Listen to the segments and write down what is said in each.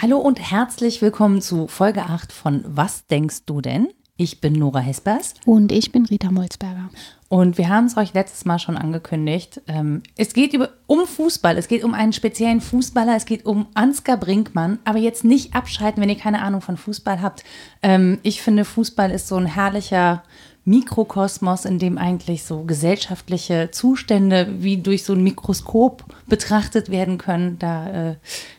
Hallo und herzlich willkommen zu Folge 8 von Was denkst du denn? Ich bin Nora Hespers. Und ich bin Rita Molzberger. Und wir haben es euch letztes Mal schon angekündigt. Ähm, es geht über, um Fußball. Es geht um einen speziellen Fußballer. Es geht um Ansgar Brinkmann. Aber jetzt nicht abschalten, wenn ihr keine Ahnung von Fußball habt. Ähm, ich finde, Fußball ist so ein herrlicher Mikrokosmos, in dem eigentlich so gesellschaftliche Zustände wie durch so ein Mikroskop betrachtet werden können. Da äh,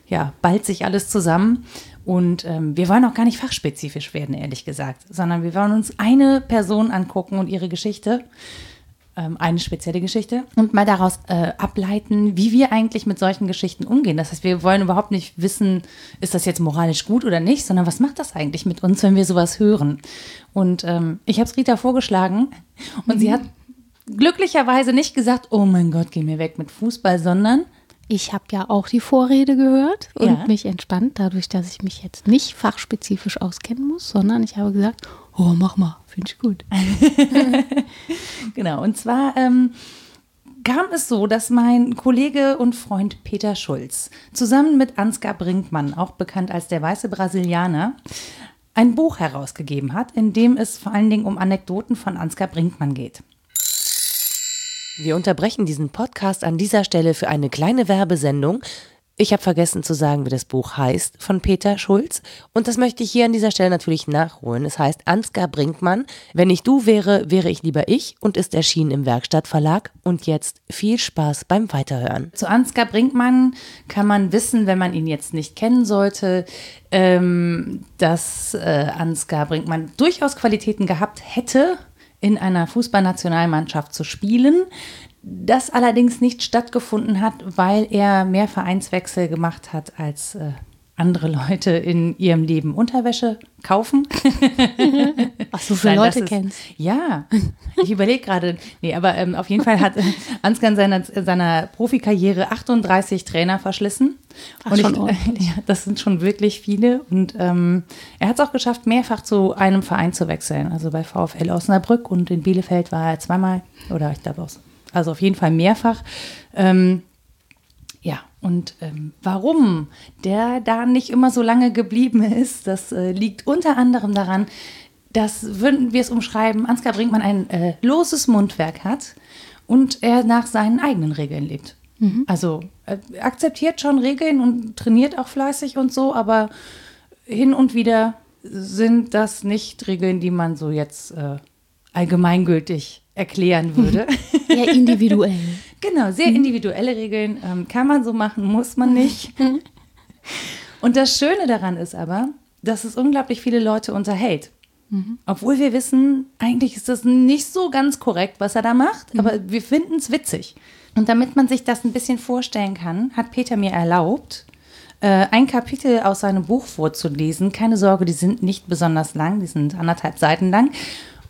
ja, ballt sich alles zusammen. Und ähm, wir wollen auch gar nicht fachspezifisch werden, ehrlich gesagt, sondern wir wollen uns eine Person angucken und ihre Geschichte, ähm, eine spezielle Geschichte, und mal daraus äh, ableiten, wie wir eigentlich mit solchen Geschichten umgehen. Das heißt, wir wollen überhaupt nicht wissen, ist das jetzt moralisch gut oder nicht, sondern was macht das eigentlich mit uns, wenn wir sowas hören? Und ähm, ich habe es Rita vorgeschlagen und mhm. sie hat glücklicherweise nicht gesagt, oh mein Gott, geh mir weg mit Fußball, sondern ich habe ja auch die Vorrede gehört und ja. mich entspannt, dadurch, dass ich mich jetzt nicht fachspezifisch auskennen muss, sondern ich habe gesagt, oh, mach mal, finde ich gut. genau, und zwar ähm, kam es so, dass mein Kollege und Freund Peter Schulz zusammen mit Ansgar Brinkmann, auch bekannt als der weiße Brasilianer, ein Buch herausgegeben hat, in dem es vor allen Dingen um Anekdoten von Ansgar Brinkmann geht. Wir unterbrechen diesen Podcast an dieser Stelle für eine kleine Werbesendung. Ich habe vergessen zu sagen, wie das Buch heißt von Peter Schulz. Und das möchte ich hier an dieser Stelle natürlich nachholen. Es heißt Ansgar Brinkmann. Wenn ich du wäre, wäre ich lieber ich und ist erschienen im Werkstattverlag. Und jetzt viel Spaß beim Weiterhören. Zu Ansgar Brinkmann kann man wissen, wenn man ihn jetzt nicht kennen sollte, ähm, dass äh, Ansgar Brinkmann durchaus Qualitäten gehabt hätte in einer Fußballnationalmannschaft zu spielen. Das allerdings nicht stattgefunden hat, weil er mehr Vereinswechsel gemacht hat als äh, andere Leute in ihrem Leben Unterwäsche kaufen. Was du für Nein, Leute ist, kennst. Ja, ich überlege gerade. Nee, aber ähm, auf jeden Fall hat Ansgar in seiner, seiner Profikarriere 38 Trainer verschlissen. Ach, und schon ich, ja, das sind schon wirklich viele. Und ähm, er hat es auch geschafft, mehrfach zu einem Verein zu wechseln. Also bei VfL Osnabrück und in Bielefeld war er zweimal oder ich glaube auch. Also auf jeden Fall mehrfach. Ähm, ja, und ähm, warum der da nicht immer so lange geblieben ist, das äh, liegt unter anderem daran, dass, würden wir es umschreiben, Ansgar Brinkmann ein äh, loses Mundwerk hat und er nach seinen eigenen Regeln lebt. Mhm. Also er akzeptiert schon Regeln und trainiert auch fleißig und so, aber hin und wieder sind das nicht Regeln, die man so jetzt äh, allgemeingültig erklären würde. Ja, individuell. genau, sehr mhm. individuelle Regeln. Ähm, kann man so machen, muss man nicht. Und das Schöne daran ist aber, dass es unglaublich viele Leute unterhält. Mhm. Obwohl wir wissen, eigentlich ist das nicht so ganz korrekt, was er da macht, mhm. aber wir finden es witzig. Und damit man sich das ein bisschen vorstellen kann, hat Peter mir erlaubt, äh, ein Kapitel aus seinem Buch vorzulesen. Keine Sorge, die sind nicht besonders lang, die sind anderthalb Seiten lang.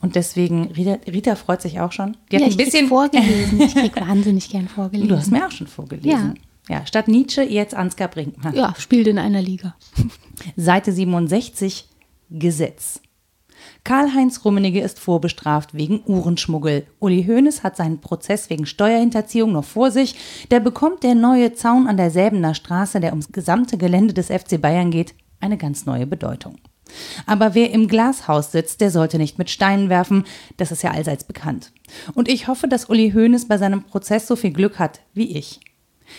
Und deswegen, Rita, Rita freut sich auch schon. Die hat ja, ein bisschen vorgelesen. Ich krieg wahnsinnig gern vorgelesen. Du hast mir auch schon vorgelesen. Ja. ja, statt Nietzsche jetzt Ansgar Brinkmann. Ja, spielt in einer Liga. Seite 67, Gesetz. Karl-Heinz Rummenigge ist vorbestraft wegen Uhrenschmuggel. Uli Hoeneß hat seinen Prozess wegen Steuerhinterziehung noch vor sich. Der bekommt der neue Zaun an der Säbener Straße, der ums gesamte Gelände des FC Bayern geht, eine ganz neue Bedeutung. Aber wer im Glashaus sitzt, der sollte nicht mit Steinen werfen, das ist ja allseits bekannt. Und ich hoffe, dass Uli Hoeneß bei seinem Prozess so viel Glück hat wie ich.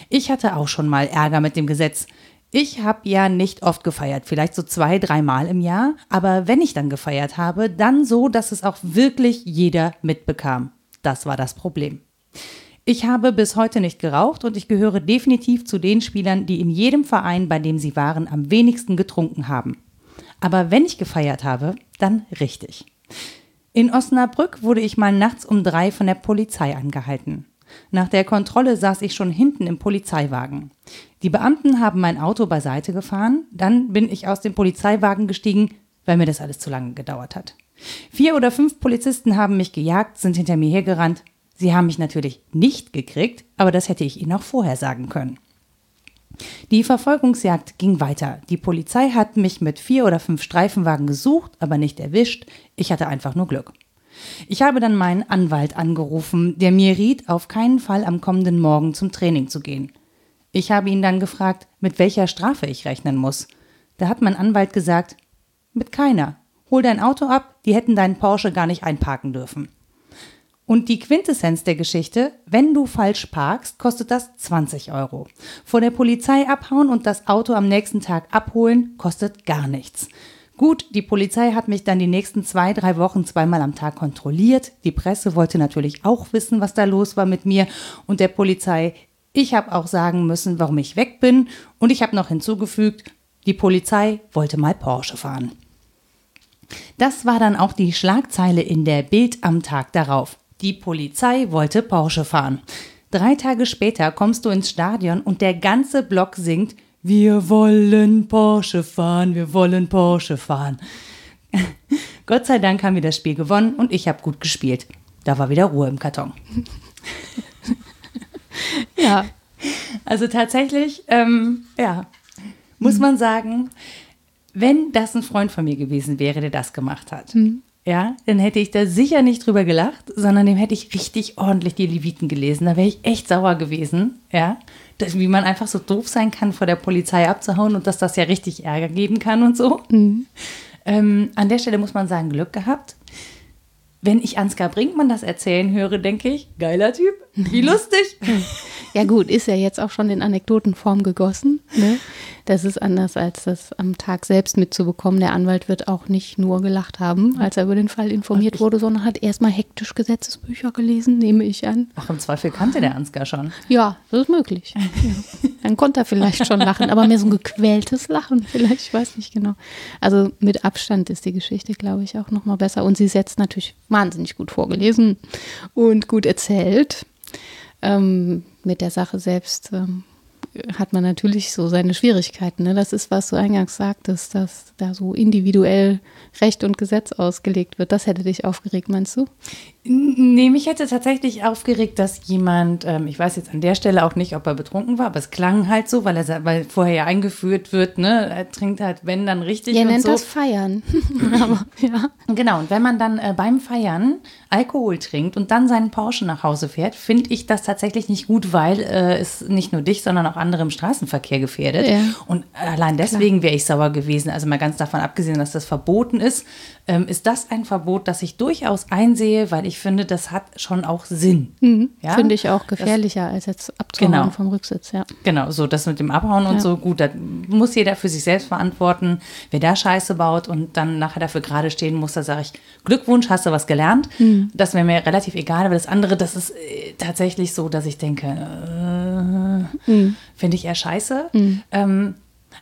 Ich hatte auch schon mal Ärger mit dem Gesetz. Ich habe ja nicht oft gefeiert, vielleicht so zwei, dreimal im Jahr, aber wenn ich dann gefeiert habe, dann so, dass es auch wirklich jeder mitbekam. Das war das Problem. Ich habe bis heute nicht geraucht und ich gehöre definitiv zu den Spielern, die in jedem Verein, bei dem sie waren, am wenigsten getrunken haben. Aber wenn ich gefeiert habe, dann richtig. In Osnabrück wurde ich mal nachts um drei von der Polizei angehalten. Nach der Kontrolle saß ich schon hinten im Polizeiwagen. Die Beamten haben mein Auto beiseite gefahren, dann bin ich aus dem Polizeiwagen gestiegen, weil mir das alles zu lange gedauert hat. Vier oder fünf Polizisten haben mich gejagt, sind hinter mir hergerannt. Sie haben mich natürlich nicht gekriegt, aber das hätte ich ihnen auch vorher sagen können. Die Verfolgungsjagd ging weiter. Die Polizei hat mich mit vier oder fünf Streifenwagen gesucht, aber nicht erwischt. Ich hatte einfach nur Glück. Ich habe dann meinen Anwalt angerufen, der mir riet, auf keinen Fall am kommenden Morgen zum Training zu gehen. Ich habe ihn dann gefragt, mit welcher Strafe ich rechnen muss. Da hat mein Anwalt gesagt, mit keiner. Hol dein Auto ab, die hätten deinen Porsche gar nicht einparken dürfen. Und die Quintessenz der Geschichte, wenn du falsch parkst, kostet das 20 Euro. Vor der Polizei abhauen und das Auto am nächsten Tag abholen, kostet gar nichts. Gut, die Polizei hat mich dann die nächsten zwei, drei Wochen zweimal am Tag kontrolliert. Die Presse wollte natürlich auch wissen, was da los war mit mir und der Polizei. Ich habe auch sagen müssen, warum ich weg bin. Und ich habe noch hinzugefügt, die Polizei wollte mal Porsche fahren. Das war dann auch die Schlagzeile in der Bild am Tag darauf. Die Polizei wollte Porsche fahren. Drei Tage später kommst du ins Stadion und der ganze Block singt Wir wollen Porsche fahren, wir wollen Porsche fahren. Gott sei Dank haben wir das Spiel gewonnen und ich habe gut gespielt. Da war wieder Ruhe im Karton. ja. Also tatsächlich, ähm, ja, muss man sagen, wenn das ein Freund von mir gewesen wäre, der das gemacht hat, mhm. Ja, dann hätte ich da sicher nicht drüber gelacht, sondern dem hätte ich richtig ordentlich die Leviten gelesen. Da wäre ich echt sauer gewesen, ja. Das, wie man einfach so doof sein kann, vor der Polizei abzuhauen und dass das ja richtig Ärger geben kann und so. Mhm. Ähm, an der Stelle muss man sagen, Glück gehabt. Wenn ich Ansgar Brinkmann das erzählen höre, denke ich, geiler Typ, wie lustig. Ja gut, ist ja jetzt auch schon in Anekdotenform gegossen. Ne? Das ist anders, als das am Tag selbst mitzubekommen. Der Anwalt wird auch nicht nur gelacht haben, als er über den Fall informiert wurde, sondern hat erstmal hektisch Gesetzesbücher gelesen, nehme ich an. Ach, im Zweifel kannte der Ansgar schon. Ja, das ist möglich. Ja. Dann konnte er vielleicht schon lachen, aber mehr so ein gequältes Lachen vielleicht, ich weiß nicht genau. Also mit Abstand ist die Geschichte, glaube ich, auch nochmal besser. Und sie setzt natürlich wahnsinnig gut vorgelesen und gut erzählt. Ähm, mit der Sache selbst ähm, hat man natürlich so seine Schwierigkeiten. Ne? Das ist, was du eingangs sagtest, dass da so individuell Recht und Gesetz ausgelegt wird. Das hätte dich aufgeregt, meinst du? Nee, mich hätte tatsächlich aufgeregt, dass jemand, ähm, ich weiß jetzt an der Stelle auch nicht, ob er betrunken war, aber es klang halt so, weil er weil vorher ja eingeführt wird, ne, er trinkt halt, wenn dann richtig. Er nennt so. das Feiern. aber, ja. Genau, und wenn man dann äh, beim Feiern Alkohol trinkt und dann seinen Porsche nach Hause fährt, finde ich das tatsächlich nicht gut, weil äh, es nicht nur dich, sondern auch andere im Straßenverkehr gefährdet. Ja. Und allein deswegen wäre ich sauer gewesen. Also mal ganz davon abgesehen, dass das verboten ist, ähm, ist das ein Verbot, das ich durchaus einsehe, weil ich finde, das hat schon auch Sinn. Mhm. Ja? Finde ich auch gefährlicher das, als jetzt abzuhauen genau. vom Rücksitz, ja. Genau, so das mit dem Abhauen und so, gut, da muss jeder für sich selbst verantworten. Wer da Scheiße baut und dann nachher dafür gerade stehen muss, da sage ich, Glückwunsch, hast du was gelernt. Mhm. Das wäre mir relativ egal, aber das andere, das ist äh, tatsächlich so, dass ich denke, äh, mhm. Finde ich eher scheiße. Mhm. Ähm,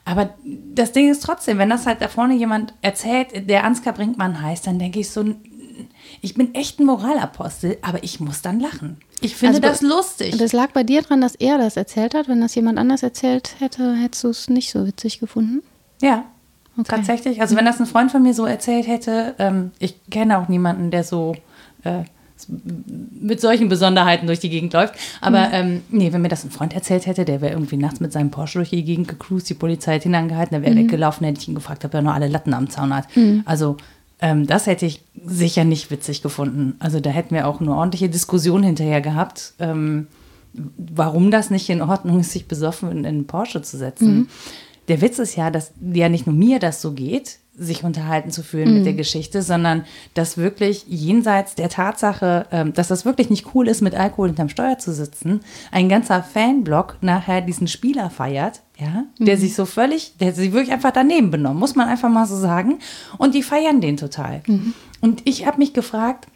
aber das Ding ist trotzdem, wenn das halt da vorne jemand erzählt, der Ansgar Brinkmann heißt, dann denke ich so, ich bin echt ein Moralapostel, aber ich muss dann lachen. Ich finde also, das lustig. Das lag bei dir dran, dass er das erzählt hat. Wenn das jemand anders erzählt hätte, hättest du es nicht so witzig gefunden? Ja, okay. tatsächlich. Also wenn das ein Freund von mir so erzählt hätte, ähm, ich kenne auch niemanden, der so äh, mit solchen Besonderheiten durch die Gegend läuft. Aber mhm. ähm, nee, wenn mir das ein Freund erzählt hätte, der wäre irgendwie nachts mit seinem Porsche durch die Gegend gecruised, die Polizei hat ihn angehalten, der wäre mhm. weggelaufen, hätte ich ihn gefragt, ob er noch alle Latten am Zaun hat. Mhm. Also ähm, das hätte ich sicher nicht witzig gefunden. Also da hätten wir auch eine ordentliche Diskussion hinterher gehabt, ähm, warum das nicht in Ordnung ist, sich besoffen in einen Porsche zu setzen. Mhm. Der Witz ist ja, dass ja nicht nur mir das so geht, sich unterhalten zu fühlen mhm. mit der Geschichte, sondern dass wirklich jenseits der Tatsache, ähm, dass das wirklich nicht cool ist, mit Alkohol hinterm Steuer zu sitzen, ein ganzer Fanblock nachher diesen Spieler feiert, ja, mhm. der sich so völlig, der sich wirklich einfach daneben benommen, muss man einfach mal so sagen. Und die feiern den total. Mhm. Und ich habe mich gefragt,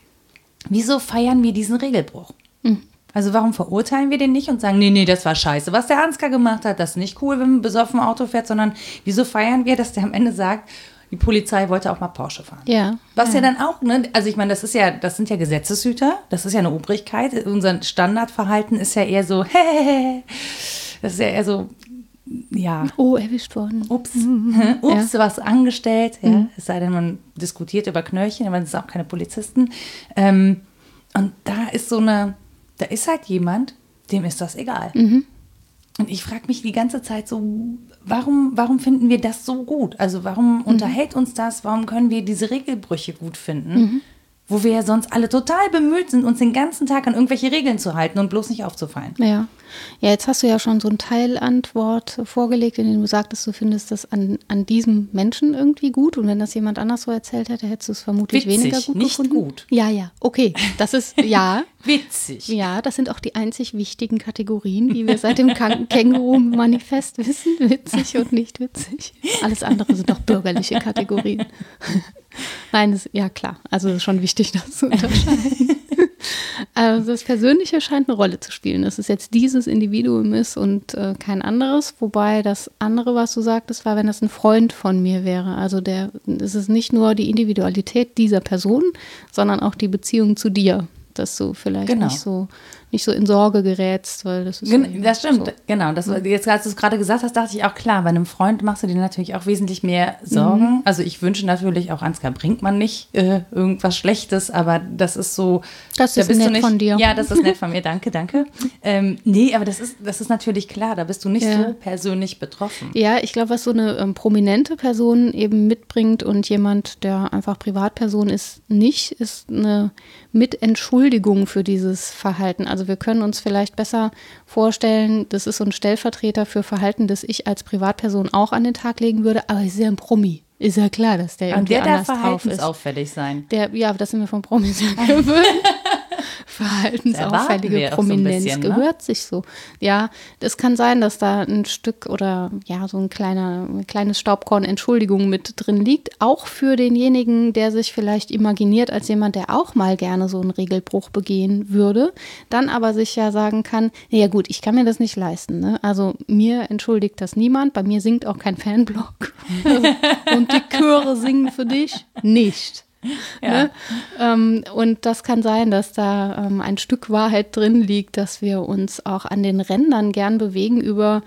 wieso feiern wir diesen Regelbruch? Mhm. Also warum verurteilen wir den nicht und sagen, nee, nee, das war scheiße. Was der Ansgar gemacht hat, das ist nicht cool, wenn man besoffen Auto fährt, sondern wieso feiern wir, dass der am Ende sagt, die Polizei wollte auch mal Porsche fahren. Ja. Was ja, ja dann auch, ne, also ich meine, das ist ja, das sind ja Gesetzeshüter, das ist ja eine Obrigkeit. Unser Standardverhalten ist ja eher so, hä, das ist ja eher so, ja. Oh, erwischt worden. Ups, mhm. ups, ja. was angestellt, ja. Mhm. Es sei denn, man diskutiert über Knöllchen, aber es sind auch keine Polizisten. Ähm, und da ist so eine, da ist halt jemand, dem ist das egal. Mhm. Und ich frage mich die ganze Zeit so, warum, warum finden wir das so gut? Also warum unterhält uns das? Warum können wir diese Regelbrüche gut finden? Wo wir ja sonst alle total bemüht sind, uns den ganzen Tag an irgendwelche Regeln zu halten und bloß nicht aufzufallen. Ja. Ja, jetzt hast du ja schon so ein Teilantwort vorgelegt, in dem du sagtest, du findest das an, an diesem Menschen irgendwie gut. Und wenn das jemand anders so erzählt hätte, hättest du es vermutlich Witzig, weniger gut nicht gefunden. gut. Ja, ja. Okay. Das ist, ja. Witzig. Ja, das sind auch die einzig wichtigen Kategorien, wie wir seit dem Känguru-Manifest wissen. Witzig und nicht witzig. Alles andere sind doch bürgerliche Kategorien. Nein, das, ja klar. Also es ist schon wichtig, das zu unterscheiden. Also das Persönliche scheint eine Rolle zu spielen, dass es jetzt dieses Individuum ist und äh, kein anderes. Wobei das andere, was du sagtest, war, wenn das ein Freund von mir wäre. Also der, es ist nicht nur die Individualität dieser Person, sondern auch die Beziehung zu dir, dass du vielleicht Genau. nicht so nicht so in Sorge gerätst, weil das ist Gen ja das stimmt, so. genau. Das, jetzt, als du es gerade gesagt hast, dachte ich auch, klar, bei einem Freund machst du dir natürlich auch wesentlich mehr Sorgen. Also ich wünsche natürlich auch Ansgar Brinkmann nicht äh, irgendwas Schlechtes, aber das ist so. Das da ist bist du nett nicht, von dir. Ja, das ist nett von mir, danke, danke. Ähm, nee, aber das ist, das ist natürlich klar, da bist du nicht Ja. so persönlich betroffen. Ja, ich glaube, was so eine ähm, prominente Person eben mitbringt und jemand, der einfach Privatperson ist, nicht, ist eine Mitentschuldigung für dieses Verhalten. Also wir können uns vielleicht besser vorstellen, das ist so ein Stellvertreter für Verhalten, das ich als Privatperson auch an den Tag legen würde, aber ist ja ein Promi. Ist ja klar, dass der Und irgendwie der darf anders drauf ist. verhaltensauffällig sein. Der, ja, das sind wir von Promis gewöhnt. Verhaltensauffällige so Prominenz bisschen, ne? gehört sich so. Ja, das kann sein, dass da ein Stück oder ja, so ein kleiner, ein kleines Staubkorn Entschuldigung mit drin liegt. Auch für denjenigen, der sich vielleicht imaginiert als jemand, der auch mal gerne so einen Regelbruch begehen würde, dann aber sich ja sagen kann, ja gut, ich kann mir das nicht leisten. Ne? Also mir entschuldigt das niemand, bei mir singt auch kein Fanblog. Und die Chöre singen für dich nicht. Ne? Ähm, und das kann sein, dass da ähm, ein Stück Wahrheit drin liegt, dass wir uns auch an den Rändern gern bewegen über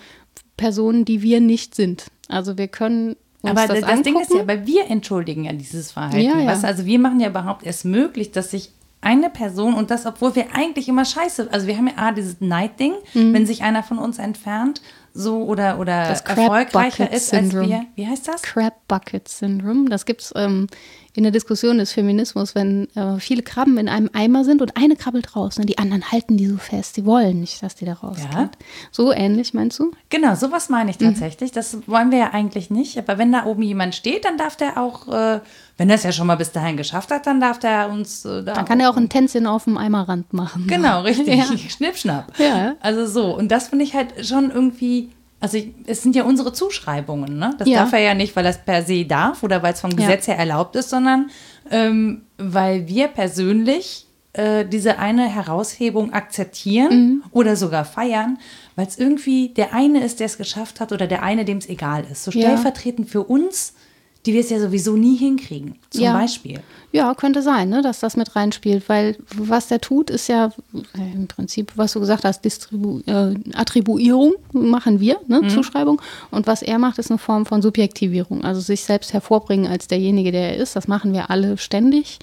Personen, die wir nicht sind. Also wir können uns Aber das, das, das Ding ist ja, weil wir entschuldigen ja dieses Verhalten. Ja, ja. Weißt also wir machen ja überhaupt erst möglich, dass sich eine Person und das, obwohl wir eigentlich immer scheiße, also wir haben ja A, dieses Neid-Ding, wenn sich einer von uns entfernt, so oder, oder Mhm. Das erfolgreicher ist als wir. Wie heißt das? Crab Bucket Syndrome. Das gibt es ähm, in der Diskussion des Feminismus, wenn äh, viele Krabben in einem Eimer sind und eine krabbelt raus und die anderen halten die so fest. Die wollen nicht, dass die da rausgeht. Ja. So ähnlich, meinst du? Genau, sowas meine Mhm. ich tatsächlich. Das wollen wir ja eigentlich nicht. Aber wenn da oben jemand steht, dann darf der auch, äh, wenn er es ja schon mal bis dahin geschafft hat, dann darf der uns äh, da Dann kann er auch ein Tänzchen auf dem Eimerrand machen. Genau, richtig. Ja. Schnipp, schnapp. Ja. Also so. Und das finde ich halt schon irgendwie. Also es sind ja unsere Zuschreibungen, ne? Das Ja. darf er ja nicht, weil er es per se darf oder weil es vom Ja. Gesetz her erlaubt ist, sondern ähm, weil wir persönlich äh, diese eine Heraushebung akzeptieren Mhm. oder sogar feiern, weil es irgendwie der eine ist, der es geschafft hat oder der eine, dem es egal ist. So Ja. stellvertretend für uns, die wir es ja sowieso nie hinkriegen. Zum Ja. Beispiel. Ja, könnte sein, ne, dass das mit reinspielt, weil was der tut, ist ja äh, im Prinzip, was du gesagt hast, Distribu äh, Attribuierung machen wir, ne, Zuschreibung. Und was er macht, ist eine Form von Subjektivierung, also sich selbst hervorbringen als derjenige, der er ist. Das machen wir alle ständig.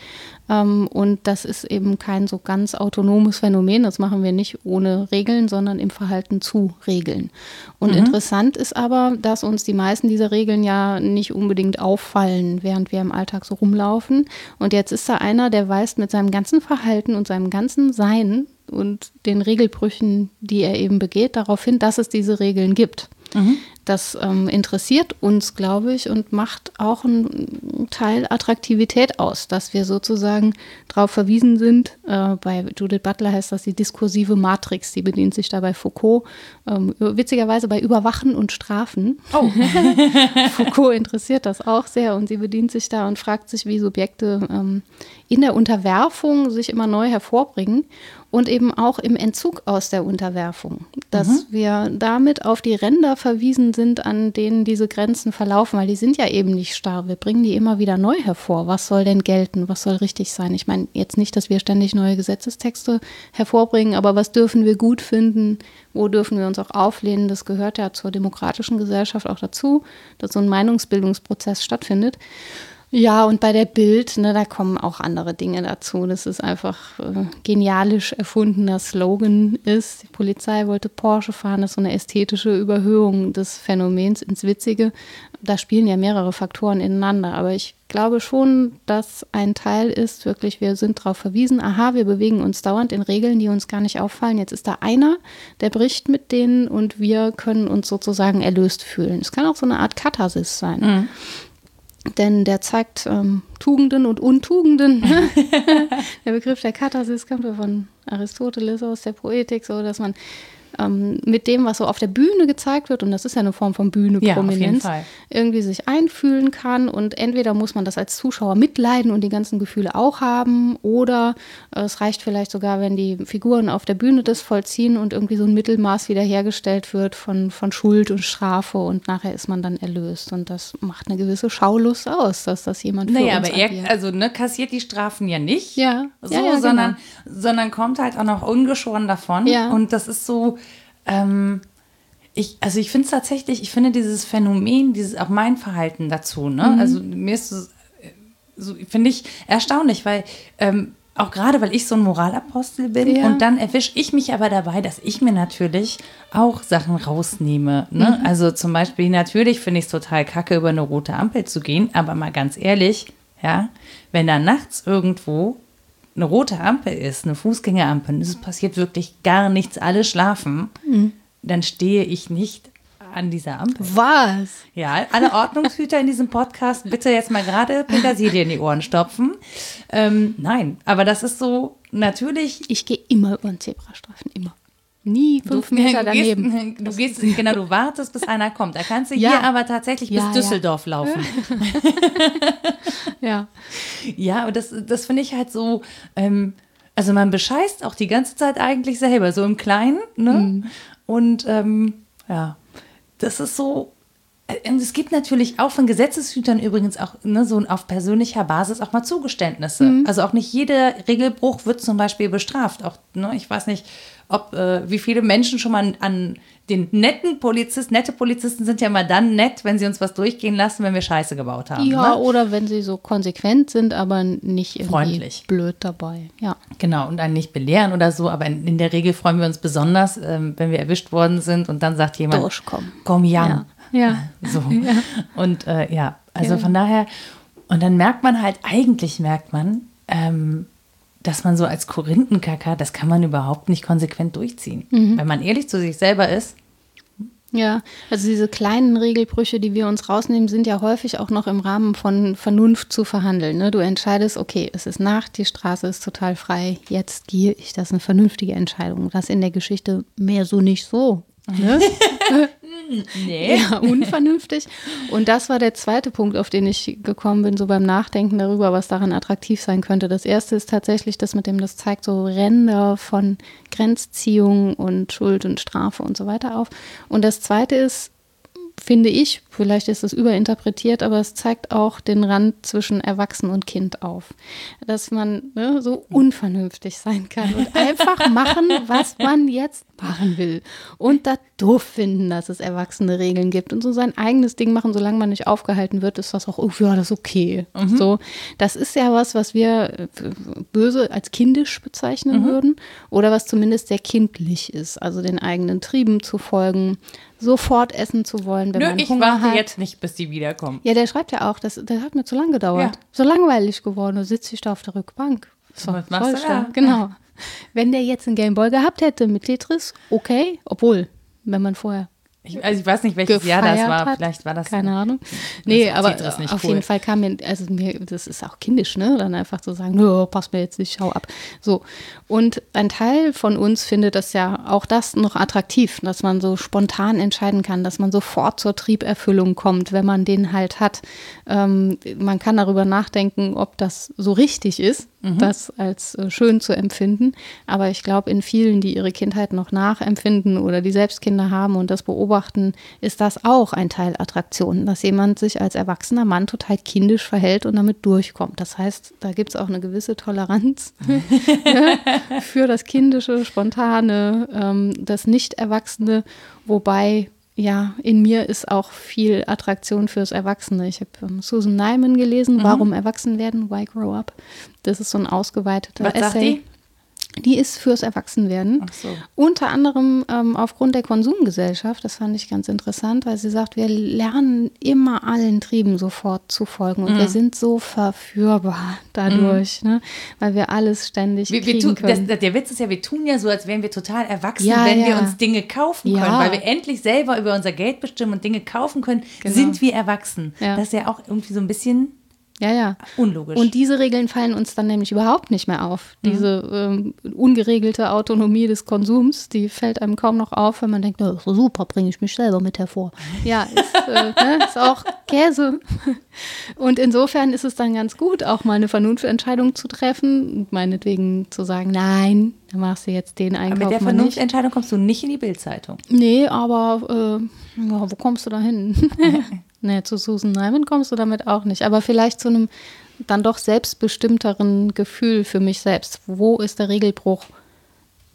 Ähm, und das ist eben kein so ganz autonomes Phänomen. Das machen wir nicht ohne Regeln, sondern im Verhalten zu Regeln. Und interessant ist aber, dass uns die meisten dieser Regeln ja nicht unbedingt auffallen, während wir im Alltag so rumlaufen. Und jetzt ist da einer, der weist mit seinem ganzen Verhalten und seinem ganzen Sein und den Regelbrüchen, die er eben begeht, darauf hin, dass es diese Regeln gibt. Das ähm, interessiert uns, glaube ich, und macht auch einen Teil Attraktivität aus, dass wir sozusagen darauf verwiesen sind. Äh, bei Judith Butler heißt das die diskursive Matrix. Die bedient sich dabei Foucault. Ähm, witzigerweise bei Überwachen und Strafen. Oh. Foucault interessiert das auch sehr und sie bedient sich da und fragt sich, wie Subjekte ähm, in der Unterwerfung sich immer neu hervorbringen und eben auch im Entzug aus der Unterwerfung. Dass wir damit auf die Ränder verwiesen sind, an denen diese Grenzen verlaufen, weil die sind ja eben nicht starr. Wir bringen die immer wieder neu hervor. Was soll denn gelten? Was soll richtig sein? Ich meine jetzt nicht, dass wir ständig neue Gesetzestexte hervorbringen, aber was dürfen wir gut finden? Wo dürfen wir uns auch auflehnen? Das gehört ja zur demokratischen Gesellschaft auch dazu, dass so ein Meinungsbildungsprozess stattfindet. Ja, und bei der Bild, ne, da kommen auch andere Dinge dazu. Das ist einfach äh, genialisch erfundener Slogan ist. Die Polizei wollte Porsche fahren, das ist so eine ästhetische Überhöhung des Phänomens ins Witzige. Da spielen ja mehrere Faktoren ineinander, aber ich glaube schon, dass ein Teil ist, wirklich, wir sind darauf verwiesen, aha, wir bewegen uns dauernd in Regeln, die uns gar nicht auffallen. Jetzt ist da einer, der bricht mit denen und wir können uns sozusagen erlöst fühlen. Es kann auch so eine Art Katharsis sein. Mhm. Denn der zeigt ähm, Tugenden und Untugenden. der Begriff der Katharsis kommt ja von Aristoteles aus der Poetik, so dass man ähm, mit dem, was so auf der Bühne gezeigt wird, und das ist ja eine Form von Bühne-Prominenz, ja, irgendwie sich einfühlen kann. Und entweder muss man das als Zuschauer mitleiden und die ganzen Gefühle auch haben, oder äh, es reicht vielleicht sogar, wenn die Figuren auf der Bühne das vollziehen und irgendwie so ein Mittelmaß wiederhergestellt wird von, von Schuld und Strafe und nachher ist man dann erlöst. Und das macht eine gewisse Schaulust aus, dass das jemand für naja, aber er also, ne, kassiert die Strafen ja nicht, ja. So, ja, ja, sondern, genau. sondern kommt halt auch noch ungeschoren davon. Ja. Und das ist so, ähm, ich, also ich finde es tatsächlich, ich finde dieses Phänomen, dieses auch mein Verhalten dazu, ne? Mhm. Also mir ist so, so finde ich erstaunlich, weil ähm, auch gerade, weil ich so ein Moralapostel bin Ja. und dann erwische ich mich aber dabei, dass ich mir natürlich auch Sachen rausnehme. Ne? Mhm. Also zum Beispiel, natürlich finde ich es total kacke, über eine rote Ampel zu gehen, aber mal ganz ehrlich, ja, wenn da nachts irgendwo eine rote Ampel ist, eine Fußgängerampel, und es passiert wirklich gar nichts, alle schlafen, Mhm. dann stehe ich nicht an dieser Ampel. Was? Ja, alle Ordnungshüter in diesem Podcast, bitte jetzt mal gerade Petersilie in die Ohren stopfen. Ähm, nein, aber das ist so natürlich. Ich gehe immer über den Zebrastreifen, immer. Nie fünf Meter daneben. Gehst, du gehst, genau, du wartest, bis einer kommt. Da kannst du Ja. hier aber tatsächlich Ja, bis ja. Düsseldorf laufen. Ja. Ja, aber das, das finde ich halt so, ähm, also man bescheißt auch die ganze Zeit eigentlich selber, so im Kleinen, ne? Mhm. Und ähm, ja, das ist so. äh, Und es gibt natürlich auch von Gesetzeshütern übrigens auch ne, so auf persönlicher Basis auch mal Zugeständnisse. Mhm. Also auch nicht jeder Regelbruch wird zum Beispiel bestraft. Auch, ne, ich weiß nicht, ob äh, wie viele Menschen schon mal an, den netten Polizisten, nette Polizisten sind ja mal dann nett, wenn sie uns was durchgehen lassen, wenn wir Scheiße gebaut haben. Ja, ne? oder wenn sie so konsequent sind, aber nicht irgendwie Freundlich. blöd dabei. Ja. Genau, und einen nicht belehren oder so, aber in, in der Regel freuen wir uns besonders, ähm, wenn wir erwischt worden sind und dann sagt jemand, Durchkommen. komm Jan. Ja. Ja. So. Und äh, ja, also Ja. von daher, und dann merkt man halt, eigentlich merkt man, ähm, dass man so als Korinthenkacker, das kann man überhaupt nicht konsequent durchziehen. Mhm. Wenn man ehrlich zu sich selber ist, Ja, also diese kleinen Regelbrüche, die wir uns rausnehmen, sind ja häufig auch noch im Rahmen von Vernunft zu verhandeln. Ne? Du entscheidest, okay, es ist Nacht, die Straße ist total frei, jetzt gehe ich. Das ist eine vernünftige Entscheidung. Das in der Geschichte mehr so nicht so. Ne? nee. Ja, unvernünftig. Und das war der zweite Punkt, auf den ich gekommen bin, so beim Nachdenken darüber, was daran attraktiv sein könnte. Das erste ist tatsächlich das, mit dem das zeigt, so Ränder von Grenzziehung und Schuld und Strafe und so weiter auf. Und das zweite ist, finde ich, vielleicht ist es überinterpretiert, aber es zeigt auch den Rand zwischen Erwachsen und Kind auf. Dass man ne, so unvernünftig sein kann und einfach machen, was man jetzt machen will. Und da doof finden, dass es erwachsene Regeln gibt und so sein eigenes Ding machen, solange man nicht aufgehalten wird, ist das auch, oh ja, das ist okay. So, das ist ja was, was wir äh, böse als kindisch bezeichnen würden oder was zumindest sehr kindlich ist, also den eigenen Trieben zu folgen, sofort essen zu wollen, wenn Nö, man ich Hunger warte hat. jetzt nicht, bis die wiederkommen. Ja, der schreibt ja auch, das, das hat mir zu lang gedauert. Ja. So langweilig geworden, da sitze ich da auf der Rückbank. So, Was machst du da? Genau. Wenn der jetzt einen Gameboy gehabt hätte mit Tetris, okay, obwohl, wenn man vorher Ich, also ich weiß nicht, welches Jahr das war. hat. Vielleicht war das. Keine Ahnung. Nee, aber auf cool. jeden Fall kam mir, also mir, das ist auch kindisch, ne? Dann einfach zu sagen, nö, passt mir jetzt nicht, schau ab. So. Und ein Teil von uns findet das ja auch das noch attraktiv, dass man so spontan entscheiden kann, dass man sofort zur Trieberfüllung kommt, wenn man den halt hat. Ähm, man kann darüber nachdenken, ob das so richtig ist, Mhm. das als äh, schön zu empfinden. Aber ich glaube, in vielen, die ihre Kindheit noch nachempfinden oder die selbst Kinder haben und das beobachten, ist das auch ein Teil Attraktion, dass jemand sich als erwachsener Mann total kindisch verhält und damit durchkommt. Das heißt, da gibt es auch eine gewisse Toleranz ja, für das Kindische, Spontane, ähm, das Nicht-Erwachsene, wobei ja, in mir ist auch viel Attraktion fürs Erwachsene. Ich habe ähm, Susan Nyman gelesen, Mhm. Warum Erwachsen werden, Why Grow Up. Das ist so ein ausgeweiteter Was sagt Essay. Die ist fürs Erwachsenwerden. Ach so. Unter anderem ähm, aufgrund der Konsumgesellschaft, das fand ich ganz interessant, weil sie sagt, wir lernen immer allen Trieben sofort zu folgen und Mhm. wir sind so verführbar dadurch, ne? weil wir alles ständig Wir, wir tun, können. das, der Witz ist ja, wir tun ja so, als wären wir total erwachsen, Ja, wenn wir ja. uns Dinge kaufen können, Ja. weil wir endlich selber über unser Geld bestimmen und Dinge kaufen können, Genau. sind wir erwachsen. Das ist ja auch irgendwie so ein bisschen ja, ja. unlogisch. Und diese Regeln fallen uns dann nämlich überhaupt nicht mehr auf. Mhm. Diese ähm, ungeregelte Autonomie des Konsums, die fällt einem kaum noch auf, wenn man denkt, oh, super, bringe ich mich selber mit hervor. Ja, ist, äh, ne, ist auch Käse. Und insofern ist es dann ganz gut, auch mal eine Vernunftentscheidung zu treffen und meinetwegen zu sagen, nein, dann machst du jetzt den Aber Einkauf mit der. Vernunftentscheidung kommst du nicht in die Bildzeitung. Nee, aber äh, ja, wo kommst du da hin? nee, zu Susan Nyman kommst du damit auch nicht. Aber vielleicht zu einem dann doch selbstbestimmteren Gefühl für mich selbst. Wo ist der Regelbruch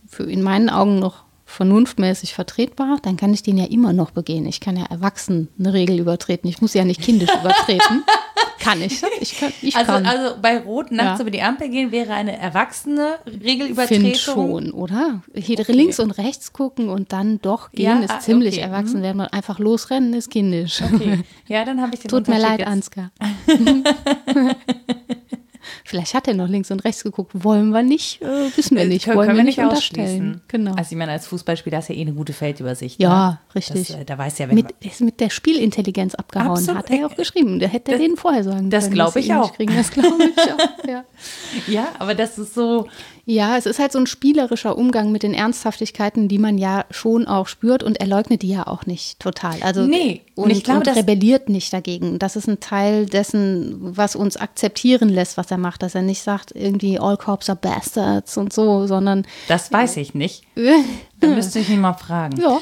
für in meinen Augen noch vernunftmäßig vertretbar? Dann kann ich den ja immer noch begehen. Ich kann ja erwachsen eine Regel übertreten. Ich muss ja nicht kindisch übertreten. Kann ich. Ich kann. Ich Also, kann. also bei Rot nachts Ja. über die Ampel gehen wäre eine erwachsene Regelübertretung. Finde schon, oder? Hier links und rechts gucken und dann doch gehen Ja, ist ah, ziemlich okay, erwachsen werden. Einfach losrennen ist kindisch. Okay. Ja, dann habe ich den Tut mir leid, jetzt. Ansgar. Vielleicht hat er noch links und rechts geguckt. Wollen wir nicht, äh, wissen wir Äh, nicht. können, Wollen können wir nicht unterstellen. Genau. Also ich meine, als Fußballspieler hast du ja eh eine gute Feldübersicht. Ja, ne? richtig. Das, äh, da weiß ja, wenn mit, ist mit der Spielintelligenz abgehauen, Absolut. hat er ja auch geschrieben. Der hätte denen vorher sagen das können. glaub dass sie ich auch. Kriegen. Das glaube ich auch, ja. ja, aber das ist so, Ja, es ist halt so ein spielerischer Umgang mit den Ernsthaftigkeiten, die man ja schon auch spürt und er leugnet die ja auch nicht total. Also Nee, und und, ich glaube, und rebelliert nicht dagegen. Das ist ein Teil dessen, was uns akzeptieren lässt, was er macht, dass er nicht sagt, irgendwie all cops are bastards und so, sondern das weiß ich nicht. Da müsste ich ihn mal fragen. Ja.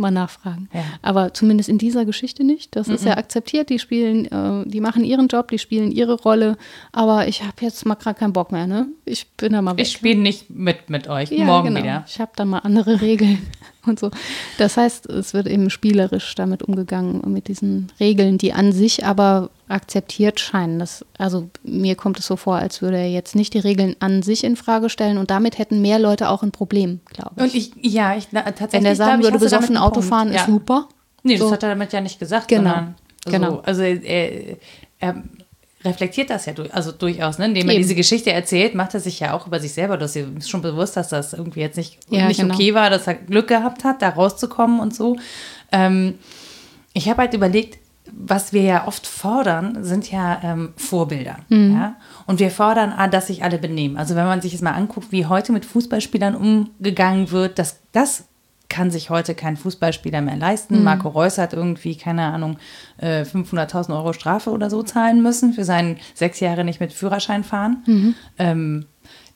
Mal nachfragen. Ja. Aber zumindest in dieser Geschichte nicht. Das ist ja akzeptiert. Die spielen, äh, die machen ihren Job, die spielen ihre Rolle. Aber ich habe jetzt mal gerade keinen Bock mehr. Ne? Ich bin da mal weg. Ich spiele nicht mit mit euch. Ja, Morgen genau. wieder. Ich habe dann mal andere Regeln und so. Das heißt, es wird eben spielerisch damit umgegangen, mit diesen Regeln, die an sich aber akzeptiert scheinen. Das, also mir kommt es so vor, als würde er jetzt nicht die Regeln an sich in Frage stellen und damit hätten mehr Leute auch ein Problem, glaube ich. Und ich, ja, ich na, tatsächlich. Wenn er sagen würde, besoffen einen Auto Punkt. fahren ist ja. super. Nee, das So. hat er damit ja nicht gesagt. Genau, Sondern, so, genau. Also er, er reflektiert das ja durch, also durchaus, ne? indem er Eben. diese Geschichte erzählt, macht er sich ja auch über sich selber. Du hast dir schon bewusst, dass das irgendwie jetzt nicht, Ja, nicht genau. okay war, dass er Glück gehabt hat, da rauszukommen und so. Ähm, ich habe halt überlegt, was wir ja oft fordern, sind ja ähm, Vorbilder. Mhm. Ja? Und wir fordern, ah, dass sich alle benehmen. Also wenn man sich jetzt mal anguckt, wie heute mit Fußballspielern umgegangen wird, das, das kann sich heute kein Fußballspieler mehr leisten. Mhm. Marco Reus hat irgendwie, keine Ahnung, äh, 500.000 Euro Strafe oder so zahlen müssen für seinen sechs Jahre nicht mit Führerschein fahren. Mhm. Ähm,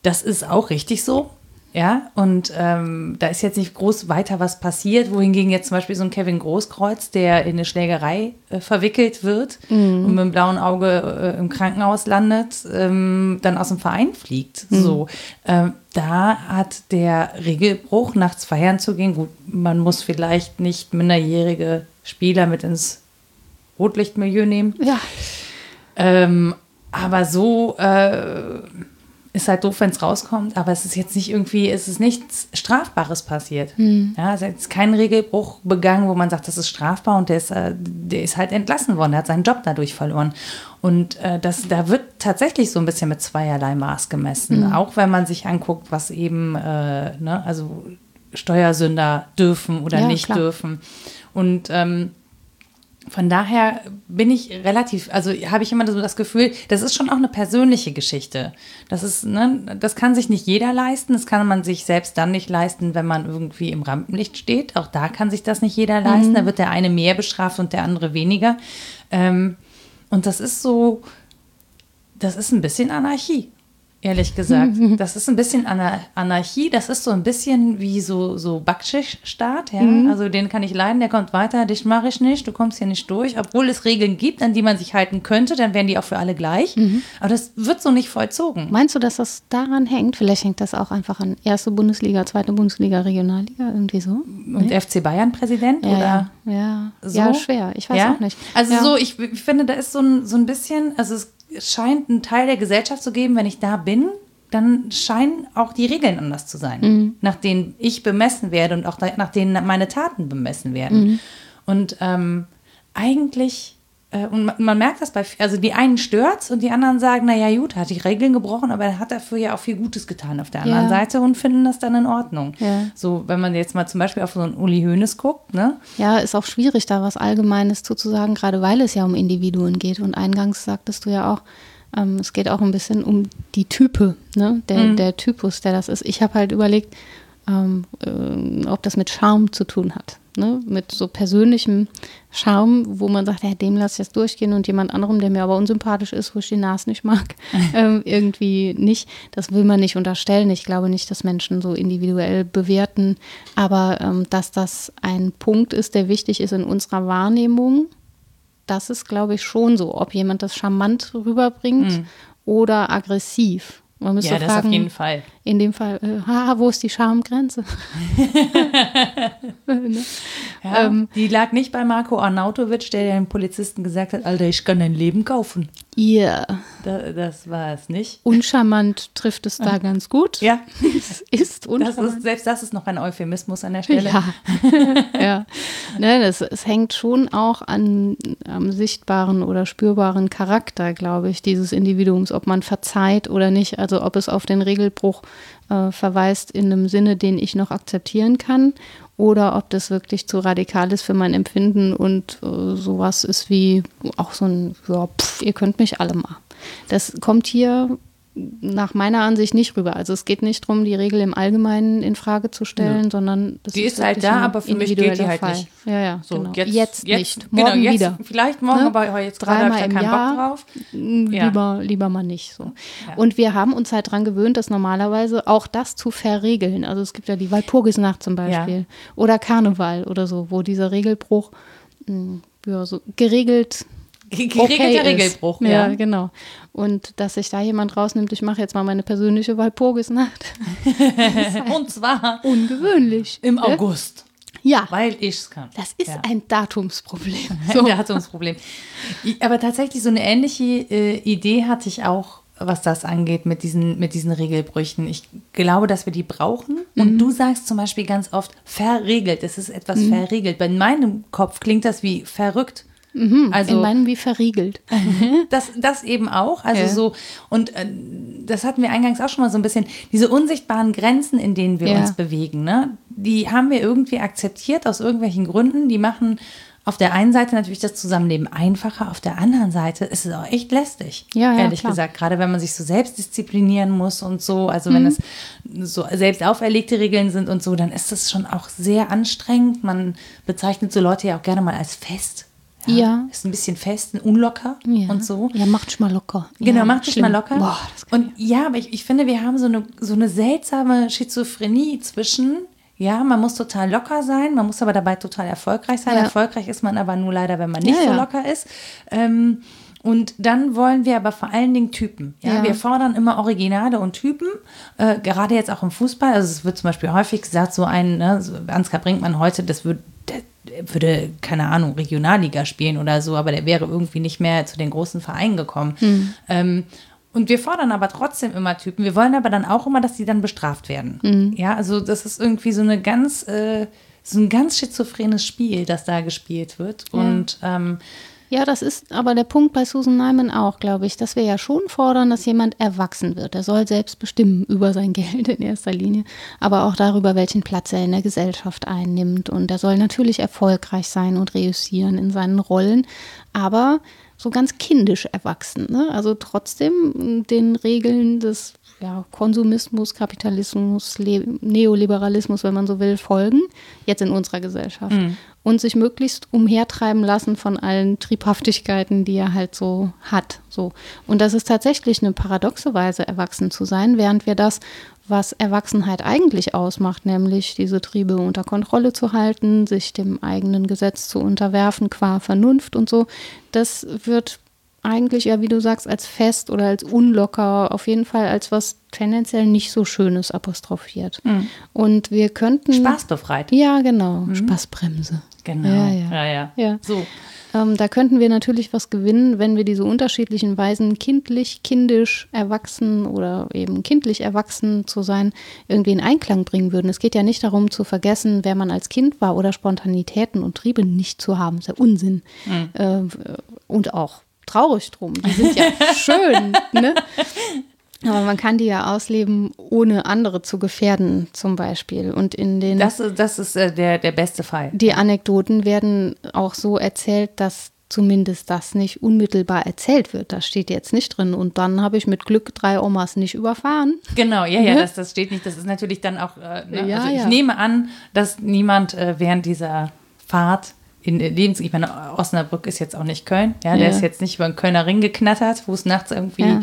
das ist auch richtig so. Ja, und ähm, da ist jetzt nicht groß weiter was passiert, wohingegen jetzt zum Beispiel so ein Kevin Großkreuz, der in eine Schlägerei äh, verwickelt wird und mit einem blauen Auge äh, im Krankenhaus landet, ähm, dann aus dem Verein fliegt. So, ähm, da hat der Regelbruch, nachts feiern zu gehen, gut, man muss vielleicht nicht minderjährige Spieler mit ins Rotlichtmilieu nehmen. Ja, Ähm, aber so äh, ist halt doof, wenn es rauskommt. Aber es ist jetzt nicht irgendwie, es ist nichts Strafbares passiert. Ja, es ist jetzt kein Regelbruch begangen, wo man sagt, das ist strafbar und der ist, äh, der ist halt entlassen worden, der hat seinen Job dadurch verloren. Und äh, das, da wird tatsächlich so ein bisschen mit zweierlei Maß gemessen. Auch wenn man sich anguckt, was eben, äh, ne, also Steuersünder dürfen oder Ja, nicht klar. dürfen. Und ähm, von daher bin ich relativ, also habe ich immer so das Gefühl, das ist schon auch eine persönliche Geschichte. Das ist, ne, das kann sich nicht jeder leisten. Das kann man sich selbst dann nicht leisten, wenn man irgendwie im Rampenlicht steht. Auch da kann sich das nicht jeder leisten. Da wird der eine mehr bestraft und der andere weniger. Ähm, und das ist so, das ist ein bisschen Anarchie. Ehrlich gesagt. Das ist ein bisschen Anar Anarchie, das ist so ein bisschen wie so, so Backschisch-Staat, ja. Mhm. Also den kann ich leiden, der kommt weiter, dich mache ich nicht, du kommst hier nicht durch. Obwohl es Regeln gibt, an die man sich halten könnte, dann wären die auch für alle gleich. Mhm. Aber das wird so nicht vollzogen. Meinst du, dass das daran hängt? Vielleicht hängt das auch einfach an erste Bundesliga, zweite Bundesliga, Regionalliga, irgendwie so? Und FC Bayern-Präsident Ja, oder? ja, ja. so? ja, schwer. Ich weiß auch nicht. Also ja. so, ich, ich finde, da ist so ein, so ein bisschen, also es scheint einen Teil der Gesellschaft zu geben, wenn ich da bin, dann scheinen auch die Regeln anders zu sein, Mhm. nach denen ich bemessen werde und auch nach denen meine Taten bemessen werden. Mhm. Und ähm, eigentlich, und man, man merkt das bei, also die einen stört's und die anderen sagen, naja gut, hat die Regeln gebrochen, aber er hat dafür ja auch viel Gutes getan auf der anderen Ja. Seite und finden das dann in Ordnung. Ja. So, wenn man jetzt mal zum Beispiel auf so einen Uli Hoeneß guckt, ne? Ja, ist auch schwierig, da was Allgemeines zuzusagen, gerade weil es ja um Individuen geht. Und eingangs sagtest du ja auch, ähm, es geht auch ein bisschen um die Type, ne? der, Mhm. der Typus, der das ist. Ich habe halt überlegt, ähm, äh, ob das mit Charme zu tun hat. Ne? Mit so persönlichem Charme, wo man sagt, ja, dem lasse ich jetzt durchgehen und jemand anderem, der mir aber unsympathisch ist, wo ich die Nase nicht mag, ähm, irgendwie nicht. Das will man nicht unterstellen. Ich glaube nicht, dass Menschen so individuell bewerten, aber ähm, dass das ein Punkt ist, der wichtig ist in unserer Wahrnehmung, das ist, glaube ich, schon so. Ob jemand das charmant rüberbringt oder aggressiv. Man müsste Mhm. Ja, das fragen, auf jeden Fall. In dem Fall, äh, haha, wo ist die Schamgrenze? ne? Ja, Ähm, die lag nicht bei Marco Arnautovic, der dem Polizisten gesagt hat, Alter, ich kann dein Leben kaufen. Ja, Da, das war es nicht. uncharmant trifft es da ganz gut. Ja, es ist das uncharmant. ist, selbst das ist noch ein Euphemismus an der Stelle. Ja, ja. Ne, das, es hängt schon auch an, am sichtbaren oder spürbaren Charakter, glaube ich, dieses Individuums, ob man verzeiht oder nicht. Also ob es auf den Regelbruch äh, verweist in einem Sinne, den ich noch akzeptieren kann, oder ob das wirklich zu radikal ist für mein Empfinden und äh, sowas ist wie auch so ein, ja, pff, ihr könnt mich alle mal. Das kommt hier nach meiner Ansicht nicht rüber. Also es geht nicht darum, die Regel im Allgemeinen in Frage zu stellen, sondern das Die ist halt wirklich da, aber für mich gilt die halt Fall. nicht. Ja, ja, So, genau. jetzt, jetzt, jetzt nicht. genau, Morgen jetzt, wieder. Vielleicht morgen, Ne? aber jetzt gerade habe Dreimal ich da keinen Jahr. Bock drauf. Mm, Ja. Lieber, lieber mal nicht so. Ja. Und wir haben uns halt dran gewöhnt, dass normalerweise auch das zu verregeln. Also es gibt ja die Walpurgisnacht zum Beispiel oder Karneval oder so, wo dieser Regelbruch mh, ja, so geregelt Geregelter okay ist. Regelbruch, ja. ja. genau. Und dass sich da jemand rausnimmt, ich mache jetzt mal meine persönliche Walpurgisnacht. Und zwar Ungewöhnlich. im ne? August, Ja, weil ich es kann. das ist ja. ein Datumsproblem. So. Ein Problem. I- Aber tatsächlich so eine ähnliche äh, Idee hatte ich auch, was das angeht mit diesen, mit diesen Regelbrüchen. Ich glaube, dass wir die brauchen. Mhm. Und du sagst zum Beispiel ganz oft verregelt. Es ist etwas Mhm. verregelt. Bei meinem Kopf klingt das wie verrückt. In Also meinem wie verriegelt. das, das eben auch. Also Ja. so, und äh, das hatten wir eingangs auch schon mal so ein bisschen, diese unsichtbaren Grenzen, in denen wir Ja. uns bewegen, ne? die haben wir irgendwie akzeptiert aus irgendwelchen Gründen. Die machen auf der einen Seite natürlich das Zusammenleben einfacher, auf der anderen Seite ist es auch echt lästig. Ja, ja, ehrlich klar. gesagt. Gerade wenn man sich so selbst disziplinieren muss und so, also Mhm. wenn es so selbst auferlegte Regeln sind und so, dann ist das schon auch sehr anstrengend. Man bezeichnet so Leute ja auch gerne mal als fest. Ja. Ist ein bisschen fest, unlocker Ja. und so. Ja, macht dich mal locker. Genau, ja, mach dich schlimm. mal locker. Boah, und ja, aber ich, ich finde, wir haben so eine, so eine seltsame Schizophrenie zwischen, ja, man muss total locker sein, man muss aber dabei total erfolgreich sein. Ja. Erfolgreich ist man aber nur leider, wenn man nicht Ja, so ja. locker ist. Ähm, und dann wollen wir aber vor allen Dingen Typen. Ja, Ja. wir fordern immer Originale und Typen, äh, gerade jetzt auch im Fußball. Also es wird zum Beispiel häufig gesagt, so ein, ne, so Ansgar Brinkmann heute, das wird, würde, keine Ahnung, Regionalliga spielen oder so, aber der wäre irgendwie nicht mehr zu den großen Vereinen gekommen. Ähm, und wir fordern aber trotzdem immer Typen. Wir wollen aber dann auch immer, dass die dann bestraft werden. Ja, also das ist irgendwie so eine ganz, äh, so ein ganz schizophrenes Spiel, das da gespielt wird. Und ähm, Ja, das ist aber der Punkt bei Susan Nyman auch, glaube ich, dass wir ja schon fordern, dass jemand erwachsen wird. Er soll selbst bestimmen über sein Geld in erster Linie, aber auch darüber, welchen Platz er in der Gesellschaft einnimmt. Und er soll natürlich erfolgreich sein und reüssieren in seinen Rollen, aber so ganz kindisch erwachsen. Ne? Also trotzdem den Regeln des ja, Konsumismus, Kapitalismus, Le Neoliberalismus, wenn man so will, folgen, jetzt in unserer Gesellschaft. Mhm. Und sich möglichst umhertreiben lassen von allen Triebhaftigkeiten, die er halt so hat. So. Und das ist tatsächlich eine paradoxe Weise, erwachsen zu sein, während wir das was Erwachsenheit eigentlich ausmacht, nämlich diese Triebe unter Kontrolle zu halten, sich dem eigenen Gesetz zu unterwerfen, qua Vernunft und so, das wird eigentlich, ja, wie du sagst, als fest oder als unlocker, auf jeden Fall als was tendenziell nicht so Schönes apostrophiert. Mhm. Und wir könnten. Spaßbefreit. Ja, genau. Mhm. Spaßbremse. Genau. Ja, ja. ja, ja. ja. So. Ähm, da könnten wir natürlich was gewinnen, wenn wir diese unterschiedlichen Weisen, kindlich, kindisch, erwachsen oder eben kindlich erwachsen zu sein, irgendwie in Einklang bringen würden. Es geht ja nicht darum zu vergessen, wer man als Kind war oder Spontanitäten und Triebe nicht zu haben. Das ist ja Unsinn. Mhm. Äh, und auch traurig drum. Die sind ja schön, ne? Aber man kann die ja ausleben, ohne andere zu gefährden, zum Beispiel. Und in den. Das, das ist äh, der, der beste Fall. Die Anekdoten werden auch so erzählt, dass zumindest das nicht unmittelbar erzählt wird. Das steht jetzt nicht drin. Und dann habe ich mit Glück drei Omas nicht überfahren. Genau, ja, ja, das, das steht nicht. Das ist natürlich dann auch. Äh, ne? ja, also ich ja. nehme an, dass niemand äh, während dieser Fahrt in Lebens, ich meine, Osnabrück ist jetzt auch nicht Köln, ja, der ist jetzt nicht über den Kölner Ring geknattert, wo es nachts irgendwie ja.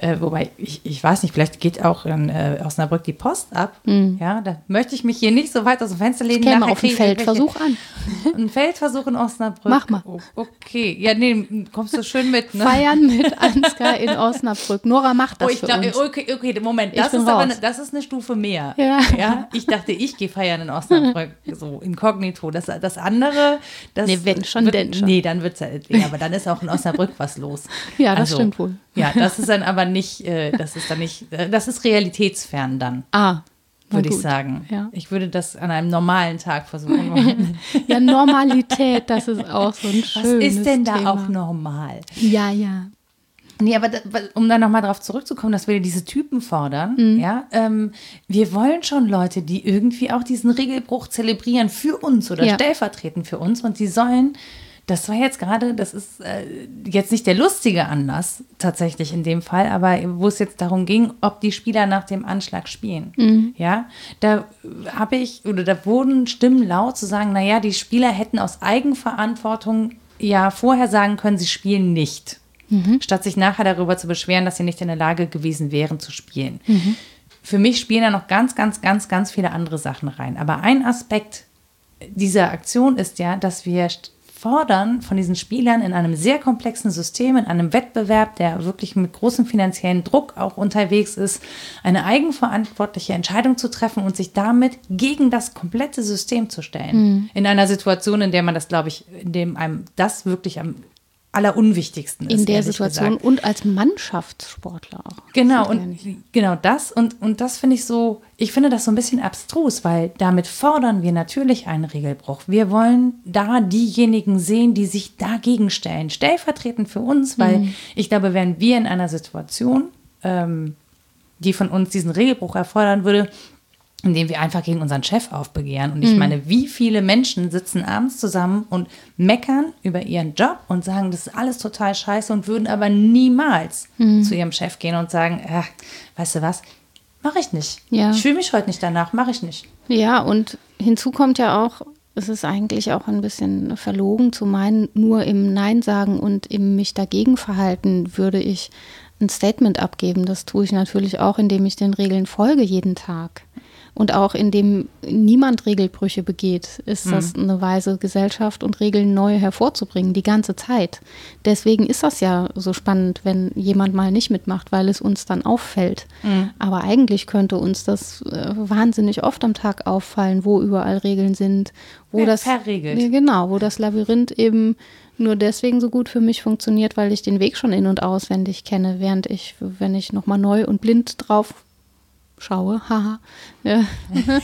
Äh, wobei, ich, ich weiß nicht, vielleicht geht auch in äh, Osnabrück die Post ab. Mhm. Ja, da möchte ich mich hier nicht so weit aus dem Fenster legen. Ich käme auf einen Feldversuch an. Ein Feldversuch in Osnabrück. Mach mal. Oh, okay, ja, nee, kommst du schön mit. Ne? Feiern mit Ansgar in Osnabrück. Nora macht das oh, ich glaub, uns. Okay, okay, Moment, das ist, aber eine, das ist eine Stufe mehr. Ja. ja? Ich dachte, ich gehe feiern in Osnabrück, so inkognito. Das, das andere, das Nee, wenn schon, wird, denn schon. Nee, dann wird es ja, aber dann ist auch in Osnabrück was los. Ja, das also, stimmt wohl. Ja, das ist dann aber nicht, äh, das ist dann nicht, äh, das ist realitätsfern dann. Ah. Würde ich sagen. Ja. Ich würde das an einem normalen Tag versuchen. ja, Normalität, das ist auch so ein schönes Was ist denn da Thema. auch normal? Ja, ja. Nee, aber da, um dann nochmal darauf zurückzukommen, dass wir diese Typen fordern, mhm. ja, ähm, wir wollen schon Leute, die irgendwie auch diesen Regelbruch zelebrieren für uns oder ja. stellvertretend für uns und die sollen das war jetzt gerade, das ist äh, jetzt nicht der lustige Anlass tatsächlich in dem Fall, aber wo es jetzt darum ging, ob die Spieler nach dem Anschlag spielen. Mhm. Ja, da habe ich oder da wurden Stimmen laut zu sagen, naja, die Spieler hätten aus Eigenverantwortung ja vorher sagen können, sie spielen nicht, mhm. statt sich nachher darüber zu beschweren, dass sie nicht in der Lage gewesen wären zu spielen. Mhm. Für mich spielen da noch ganz, ganz, ganz, ganz viele andere Sachen rein. Aber ein Aspekt dieser Aktion ist ja, dass wir fordern von diesen Spielern in einem sehr komplexen System, in einem Wettbewerb, der wirklich mit großem finanziellen Druck auch unterwegs ist, eine eigenverantwortliche Entscheidung zu treffen und sich damit gegen das komplette System zu stellen. Mhm. In einer Situation, in der man das, glaube ich, in dem einem das wirklich am allerunwichtigsten ist. In der Situation gesagt. und als Mannschaftssportler auch. Genau, und genau das. Und, und das finde ich so, ich finde das so ein bisschen abstrus, weil damit fordern wir natürlich einen Regelbruch. Wir wollen da diejenigen sehen, die sich dagegen stellen, stellvertretend für uns, weil mhm. ich glaube, wären wir in einer Situation, ähm, die von uns diesen Regelbruch erfordern würde, indem wir einfach gegen unseren Chef aufbegehren. Und ich mhm. meine, wie viele Menschen sitzen abends zusammen und meckern über ihren Job und sagen, das ist alles total scheiße und würden aber niemals mhm. zu ihrem Chef gehen und sagen, ach, weißt du was, mache ich nicht. Ja. Ich fühle mich heute nicht danach, mache ich nicht. Ja, und hinzu kommt ja auch, es ist eigentlich auch ein bisschen verlogen zu meinen, nur im Nein sagen und im mich dagegen verhalten würde ich ein Statement abgeben. Das tue ich natürlich auch, indem ich den Regeln folge jeden Tag und auch indem niemand Regelbrüche begeht, ist mhm. das eine Weise, Gesellschaft und Regeln neu hervorzubringen, die ganze Zeit. Deswegen ist das ja so spannend, wenn jemand mal nicht mitmacht, weil es uns dann auffällt. Mhm. Aber eigentlich könnte uns das äh, wahnsinnig oft am Tag auffallen, wo überall Regeln sind, wo ja, das verregelt. Genau, wo das Labyrinth eben nur deswegen so gut für mich funktioniert, weil ich den Weg schon in und auswendig kenne, während ich, wenn ich nochmal neu und blind drauf schaue, haha, ja.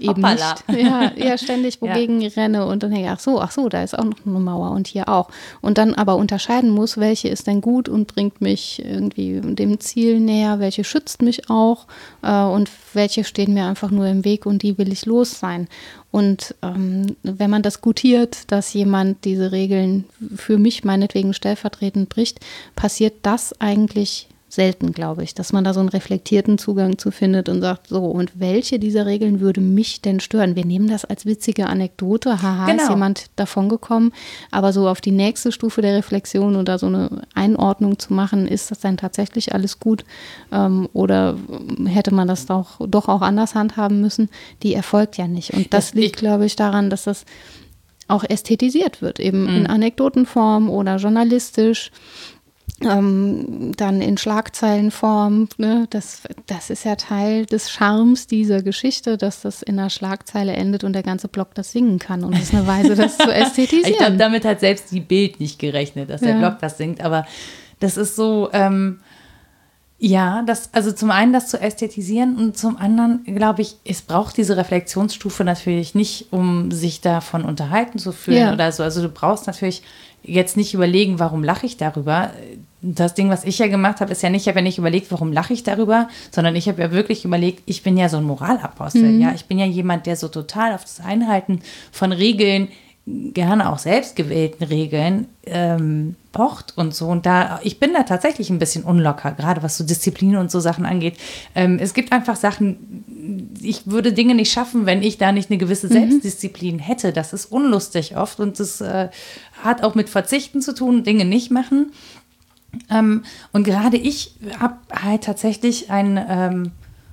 eben Hoppala. nicht. Ja, ja, ständig wogegen ja. renne und dann denke ich, ach so, ach so, da ist auch noch eine Mauer und hier auch. Und dann aber unterscheiden muss, welche ist denn gut und bringt mich irgendwie dem Ziel näher, welche schützt mich auch äh, und welche stehen mir einfach nur im Weg und die will ich los sein. Und ähm, wenn man das gutiert, dass jemand diese Regeln für mich meinetwegen stellvertretend bricht, passiert das eigentlich selten, glaube ich, dass man da so einen reflektierten Zugang zu findet und sagt, so, und welche dieser Regeln würde mich denn stören? Wir nehmen das als witzige Anekdote, haha, genau. ist jemand davongekommen, aber so auf die nächste Stufe der Reflexion oder so eine Einordnung zu machen, ist das dann tatsächlich alles gut ähm, oder hätte man das doch, doch auch anders handhaben müssen, die erfolgt ja nicht. Und das liegt, glaube ich, daran, dass das auch ästhetisiert wird, eben mhm. in Anekdotenform oder journalistisch ähm, dann in Schlagzeilenform. Ne? Das, das ist ja Teil des Charmes dieser Geschichte, dass das in einer Schlagzeile endet und der ganze Block das singen kann. Und das ist eine Weise, das zu ästhetisieren. ich glaube, damit hat selbst die Bild nicht gerechnet, dass der Block das singt. Aber das ist so. Ähm, ja, das, also zum einen das zu ästhetisieren und zum anderen glaube ich, es braucht diese Reflexionsstufe natürlich nicht, um sich davon unterhalten zu fühlen ja. oder so. Also du brauchst natürlich jetzt nicht überlegen, warum lache ich darüber. Das Ding, was ich ja gemacht habe, ist ja nicht, ich habe ja nicht überlegt, warum lache ich darüber, sondern ich habe ja wirklich überlegt, ich bin ja so ein Moralapostel. Mhm. Ja, ich bin ja jemand, der so total auf das Einhalten von Regeln, gerne auch selbstgewählten Regeln, ähm, pocht und so. Und da, ich bin da tatsächlich ein bisschen unlocker, gerade was so Disziplin und so Sachen angeht. Ähm, es gibt einfach Sachen, ich würde Dinge nicht schaffen, wenn ich da nicht eine gewisse mhm. Selbstdisziplin mhm. hätte. Das ist unlustig oft und das äh, hat auch mit Verzichten zu tun, Dinge nicht machen. Ähm, und gerade ich habe halt tatsächlich ein, ähm,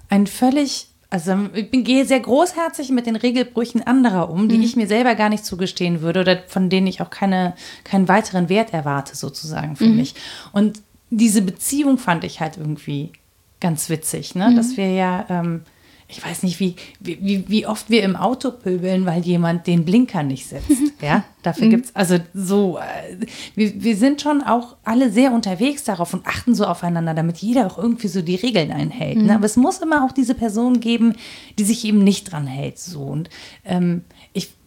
ein völlig also ich bin, gehe sehr großherzig mit den Regelbrüchen anderer um, die mhm. ich mir selber gar nicht zugestehen würde oder von denen ich auch keine, keinen weiteren Wert erwarte, sozusagen für mhm. mich. Und diese Beziehung fand ich halt irgendwie ganz witzig, ne? Mhm. dass wir ja ähm, ich weiß nicht, wie, wie, wie oft wir im Auto pöbeln, weil jemand den Blinker nicht setzt. Ja, dafür mhm. gibt es, also so, äh, wir, wir sind schon auch alle sehr unterwegs darauf und achten so aufeinander, damit jeder auch irgendwie so die Regeln einhält. Ne? Mhm. Ne? Aber es muss immer auch diese Person geben, die sich eben nicht dran hält. So. Und ähm,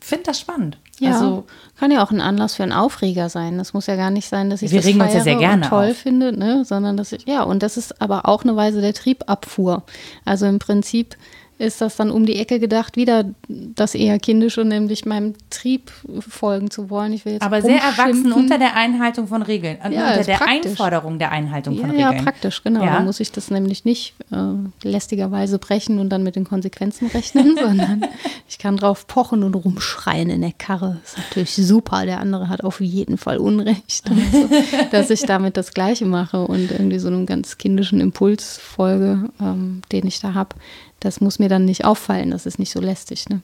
finde das spannend. Ja, also, kann ja auch ein Anlass für einen Aufreger sein. Das muss ja gar nicht sein, dass ich wir das regen uns ja sehr gerne toll auf. finde, ne? sondern dass ich, ja, und das ist aber auch eine Weise der Triebabfuhr. Also im Prinzip ist das dann um die Ecke gedacht, wieder das eher kindische, nämlich meinem Trieb folgen zu wollen. Ich will jetzt Aber sehr erwachsen unter der Einhaltung von Regeln, äh, ja, unter der praktisch. Einforderung der Einhaltung von ja, Regeln. Ja, praktisch, genau. Ja? Da muss ich das nämlich nicht äh, lästigerweise brechen und dann mit den Konsequenzen rechnen, sondern ich kann drauf pochen und rumschreien in der Karre. Das ist natürlich super. Der andere hat auf jeden Fall Unrecht, also, dass ich damit das Gleiche mache und irgendwie so einem ganz kindischen Impuls folge, ähm, den ich da habe das muss mir dann nicht auffallen, das ist nicht so lästig. Ne?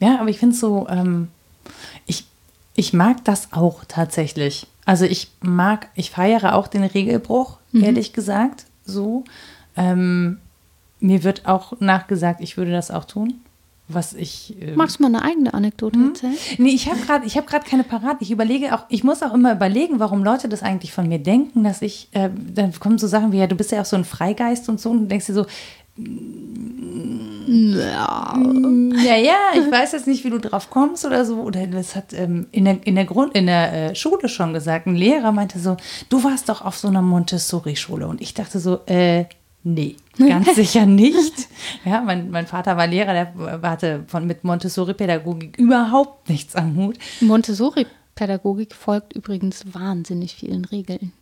Ja, aber ich finde es so, ähm, ich, ich mag das auch tatsächlich. Also ich mag, ich feiere auch den Regelbruch, mhm. ehrlich gesagt, so. Ähm, mir wird auch nachgesagt, ich würde das auch tun. Was ich. Ähm, Magst du mal eine eigene Anekdote hm? erzählen? Nee, ich habe gerade hab keine parat. Ich überlege auch, ich muss auch immer überlegen, warum Leute das eigentlich von mir denken, dass ich, äh, dann kommen so Sachen wie, ja, du bist ja auch so ein Freigeist und so und du denkst dir so, ja. ja, ja, ich weiß jetzt nicht, wie du drauf kommst oder so. Oder das hat ähm, in, der, in der Grund, in der äh, Schule schon gesagt. Ein Lehrer meinte so, du warst doch auf so einer Montessori-Schule. Und ich dachte so, äh, nee, ganz sicher nicht. Ja, mein, mein Vater war Lehrer, der hatte von, mit Montessori-Pädagogik überhaupt nichts am Hut. Montessori-Pädagogik folgt übrigens wahnsinnig vielen Regeln.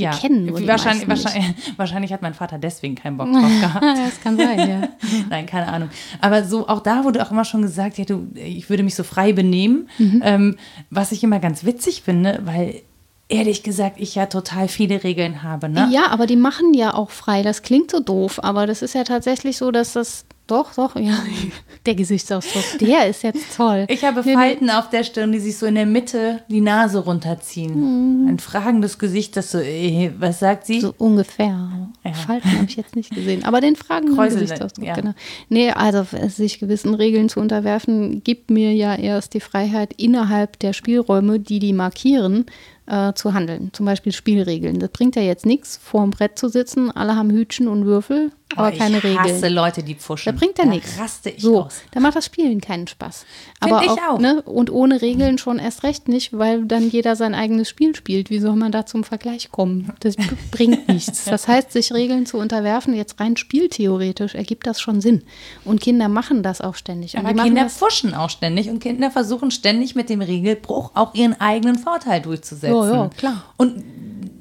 Die ja, kennen nur wahrscheinlich, wahrscheinlich, wahrscheinlich, hat mein Vater deswegen keinen Bock drauf gehabt. das kann sein, ja. Nein, keine Ahnung. Aber so auch da wurde auch immer schon gesagt, ja, du, ich würde mich so frei benehmen, mhm. ähm, was ich immer ganz witzig finde, weil ehrlich gesagt ich ja total viele Regeln habe. Ne? Ja, aber die machen ja auch frei. Das klingt so doof, aber das ist ja tatsächlich so, dass das doch, doch, ja. Der Gesichtsausdruck, der ist jetzt toll. Ich habe Falten auf der Stirn, die sich so in der Mitte die Nase runterziehen. Mhm. Ein fragendes Gesicht, das so, äh, was sagt sie? So ungefähr. Ja. Falten habe ich jetzt nicht gesehen. Aber den fragenden Kräuseln, Gesichtsausdruck, ja. genau. Nee, also sich gewissen Regeln zu unterwerfen, gibt mir ja erst die Freiheit innerhalb der Spielräume, die die markieren, äh, zu handeln. Zum Beispiel Spielregeln. Das bringt ja jetzt nichts, vor dem Brett zu sitzen, alle haben Hütchen und Würfel, aber oh, keine Regeln. Ich hasse Leute, die pfuschen. Da bringt ja nichts. raste ich so, aus. Da macht das Spielen keinen Spaß. Aber ich auch. Ne, und ohne Regeln schon erst recht nicht, weil dann jeder sein eigenes Spiel spielt. Wie soll man da zum Vergleich kommen? Das bringt nichts. Das heißt, sich Regeln zu unterwerfen, jetzt rein spieltheoretisch, ergibt das schon Sinn. Und Kinder machen das auch ständig. Und Aber Kinder pfuschen auch ständig und Kinder versuchen ständig mit dem Regelbruch auch ihren eigenen Vorteil durchzusetzen. Ja, ja, klar. Und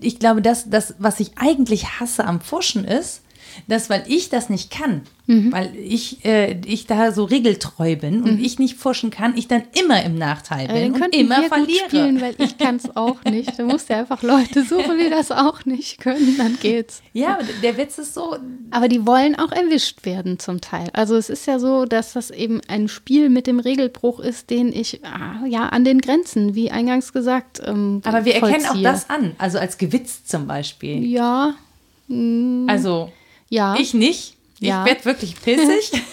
ich glaube, dass das, was ich eigentlich hasse am Pfuschen ist, dass, weil ich das nicht kann, Mhm. weil ich, äh, ich da so regeltreu bin und ich nicht pfuschen kann, ich dann immer im Nachteil Äh, bin dann und immer wir verliere. gut spielen, weil ich kann es auch nicht. Du musst ja einfach Leute suchen, die das auch nicht können, dann geht's. ja, der Witz ist so, Aber die wollen auch erwischt werden zum Teil. Also es ist ja so, dass das eben ein Spiel mit dem Regelbruch ist, den ich ah, ja an den Grenzen, wie eingangs gesagt, ähm, aber wir erkennen auch vollziehe. das an, also als Gewitz zum Beispiel. Ja, Also ja. ich nicht. Ich Ja. werde wirklich pissig.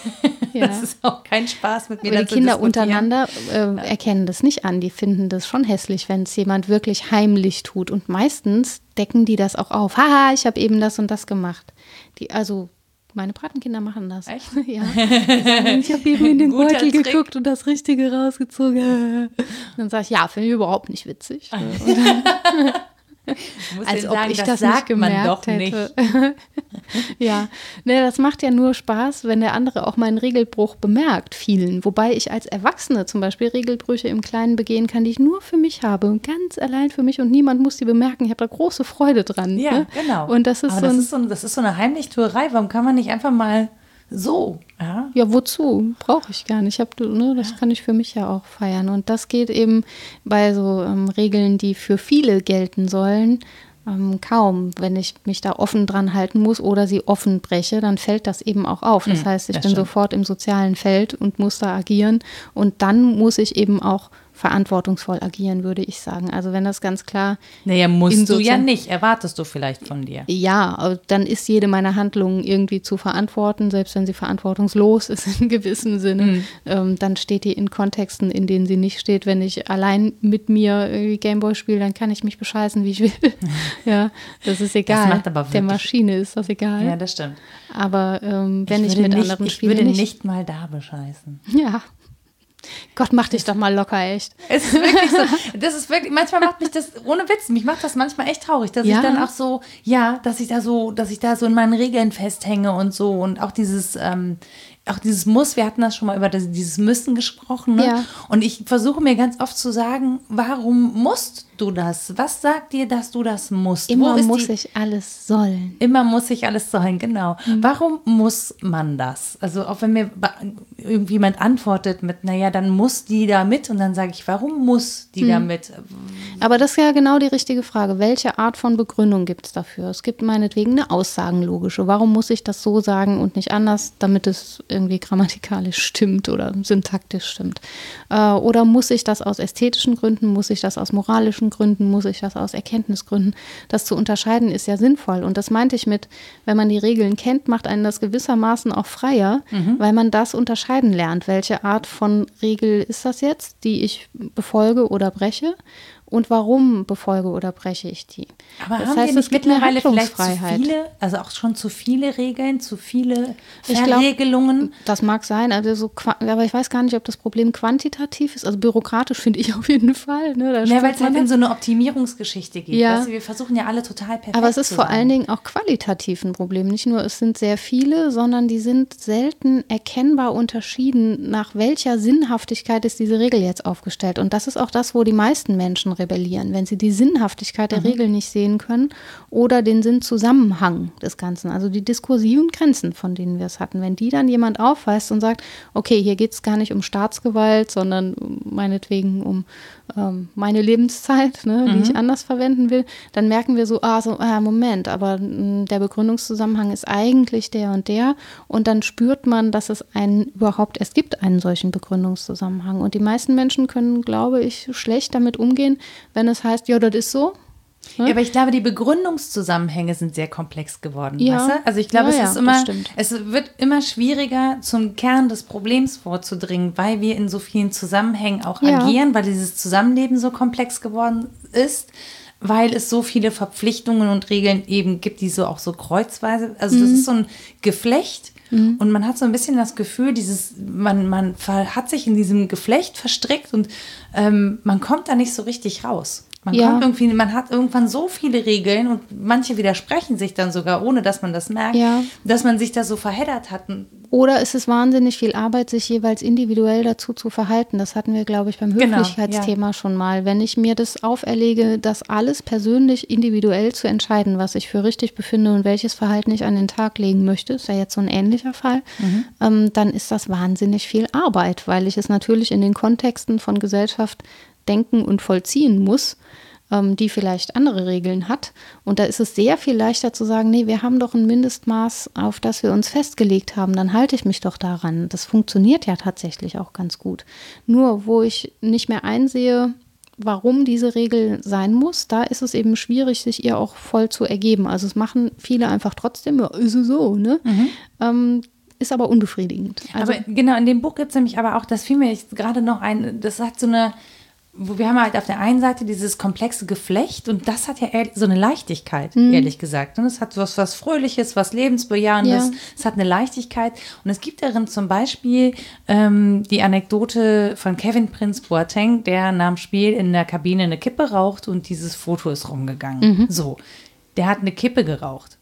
Ja. Das ist auch kein Spaß mit mir. Aber die Kinder untereinander äh, erkennen das nicht an. Die finden das schon hässlich, wenn es jemand wirklich heimlich tut. Und meistens decken die das auch auf. Haha, ich habe eben das und das gemacht. Die, also meine Patenkinder machen das. Echt? Ja. Ich habe eben in den Beutel Trick. geguckt und das Richtige rausgezogen. Und dann sage ich, ja, finde ich überhaupt nicht witzig. Musst als ob sagen, ich das, das, nicht sagt man gemerkt doch hätte. nicht. ja, ne, das macht ja nur Spaß, wenn der andere auch meinen Regelbruch bemerkt, vielen. Wobei ich als Erwachsene zum Beispiel Regelbrüche im Kleinen begehen kann, die ich nur für mich habe und ganz allein für mich und niemand muss die bemerken. Ich habe da große Freude dran. Ja, ne? genau. Und das ist Aber so das ist so, das ist so eine Heimlichtuerei. Warum kann man nicht einfach mal so? Ja? ja, wozu? Brauche ich gar nicht. Ich hab, ne, das kann ich für mich ja auch feiern. Und das geht eben bei so ähm, Regeln, die für viele gelten sollen, ähm, kaum. Wenn ich mich da offen dran halten muss oder sie offen breche, dann fällt das eben auch auf. Das Hm, heißt, ich das bin stimmt. sofort im sozialen Feld und muss da agieren. Und dann muss ich eben auch verantwortungsvoll agieren, würde ich sagen. Also wenn das ganz klar Naja, musst du ja nicht. Erwartest du vielleicht von dir. Ja, dann ist jede meiner Handlungen irgendwie zu verantworten, selbst wenn sie verantwortungslos ist in gewissem Sinne. Mhm. Ähm, dann steht die in Kontexten, in denen sie nicht steht. Wenn ich allein mit mir Gameboy spiele, dann kann ich mich bescheißen, wie ich will. ja, das ist egal. macht aber Der Maschine ist das egal. Ja, das stimmt. aber ähm, wenn ich, würde mit nicht, anderen ich spiele, würde nicht. nicht mal da bescheißen. Ja. Gott, mach dich doch mal locker, echt. Es ist wirklich so. Das ist wirklich, manchmal macht mich das, ohne Witz, mich macht das manchmal echt traurig, dass Ja. ich dann auch so, ja, dass ich da so, dass ich da so in meinen Regeln festhänge und so und auch dieses, ähm, auch dieses Muss, wir hatten das schon mal über das, dieses Müssen gesprochen, ne? Ja. Und ich versuche mir ganz oft zu sagen, warum musst du das? Was sagt dir, dass du das musst? Immer muss die, ich alles sollen. Immer muss ich alles sein, genau. Mhm. Warum muss man das? Also auch wenn mir irgendjemand antwortet mit, naja, dann muss die da mit und dann sage ich, warum muss die Mhm. da mit? Aber das ist ja genau die richtige Frage. Welche Art von Begründung gibt es dafür? Es gibt meinetwegen eine aussagenlogische. Warum muss ich das so sagen und nicht anders, damit es irgendwie grammatikalisch stimmt oder syntaktisch stimmt? Äh, oder muss ich das aus ästhetischen Gründen, muss ich das aus moralischen Gründen, muss ich das aus Erkenntnisgründen? Das zu unterscheiden ist ja sinnvoll. Und das meinte ich mit, wenn man die Regeln kennt, macht einen das gewissermaßen auch freier, weil man das unterscheiden lernt. Welche Art von Regel ist das jetzt, die ich befolge oder breche? Und warum befolge oder breche ich die? Aber das haben heißt, wir es nicht gibt eine mittlerweile vielleicht zu viele, also auch schon zu viele Regeln, zu viele glaub- Verregelungen? Das mag sein, also so, aber ich weiß gar nicht, ob das Problem quantitativ ist. Also bürokratisch finde ich auf jeden Fall. Ne? Ja, weil es halt in so eine Optimierungsgeschichte geht. Ja. Weißt du, wir versuchen ja alle total perfekt Aber es ist vor sein. allen Dingen auch qualitativ ein Problem. Nicht nur, es sind sehr viele, sondern die sind selten erkennbar unterschieden, nach welcher Sinnhaftigkeit ist diese Regel jetzt aufgestellt. Und das ist auch das, wo die meisten Menschen rebellieren, wenn sie die Sinnhaftigkeit der Regel nicht sehen können oder den Sinnzusammenhang des Ganzen, also die diskursiven Grenzen, von denen wir es hatten. Wenn die dann jemand aufweist und sagt, okay, hier geht es gar nicht um Staatsgewalt, sondern meinetwegen um ähm, meine Lebenszeit, ne, die ich anders verwenden will, dann merken wir so, ah, so, ah, Moment, aber mh, der Begründungszusammenhang ist eigentlich der und der. Und dann spürt man, dass es einen überhaupt, es gibt einen solchen Begründungszusammenhang. Und die meisten Menschen können, glaube ich, schlecht damit umgehen, wenn es heißt, ja, das ist so. Ja, aber ich glaube, die Begründungszusammenhänge sind sehr komplex geworden. Ja. Weißt du? Also ich glaube, Ja, es ist immer, es wird immer schwieriger, zum Kern des Problems vorzudringen, weil wir in so vielen Zusammenhängen auch Ja. agieren, weil dieses Zusammenleben so komplex geworden ist, weil es so viele Verpflichtungen und Regeln eben gibt, die so auch so kreuzweise, also Mhm. das ist so ein Geflecht. Und man hat so ein bisschen das Gefühl, dieses, man, man hat sich in diesem Geflecht verstrickt und ähm, man kommt da nicht so richtig raus. Man Ja. kommt irgendwie, man hat irgendwann so viele Regeln und manche widersprechen sich dann sogar, ohne dass man das merkt, Ja. dass man sich da so verheddert hat. Und Oder ist es wahnsinnig viel Arbeit, sich jeweils individuell dazu zu verhalten? Das hatten wir, glaube ich, beim Genau, Höflichkeitsthema schon mal. Wenn ich mir das auferlege, das alles persönlich individuell zu entscheiden, was ich für richtig befinde und welches Verhalten ich an den Tag legen möchte, ist ja jetzt so ein ähnlicher Fall, ähm, dann ist das wahnsinnig viel Arbeit, weil ich es natürlich in den Kontexten von Gesellschaft denken und vollziehen muss die vielleicht andere Regeln hat. Und da ist es sehr viel leichter zu sagen, nee, wir haben doch ein Mindestmaß, auf das wir uns festgelegt haben, dann halte ich mich doch daran. Das funktioniert ja tatsächlich auch ganz gut. Nur wo ich nicht mehr einsehe, warum diese Regel sein muss, da ist es eben schwierig, sich ihr auch voll zu ergeben. Also es machen viele einfach trotzdem, ja, ist es so, ne? Ähm, ist aber unbefriedigend. Also, aber genau, in dem Buch gibt es nämlich aber auch, das fiel mir jetzt gerade noch ein, das hat so eine, wo wir haben halt auf der einen Seite dieses komplexe Geflecht und das hat ja so eine Leichtigkeit, Mhm. ehrlich gesagt. Und es hat was, was Fröhliches, was Lebensbejahendes, Ja. es hat eine Leichtigkeit. Und es gibt darin zum Beispiel ähm, die Anekdote von Kevin Prince Boateng, der nach dem Spiel in der Kabine eine Kippe raucht und dieses Foto ist rumgegangen. Mhm. So, der hat eine Kippe geraucht.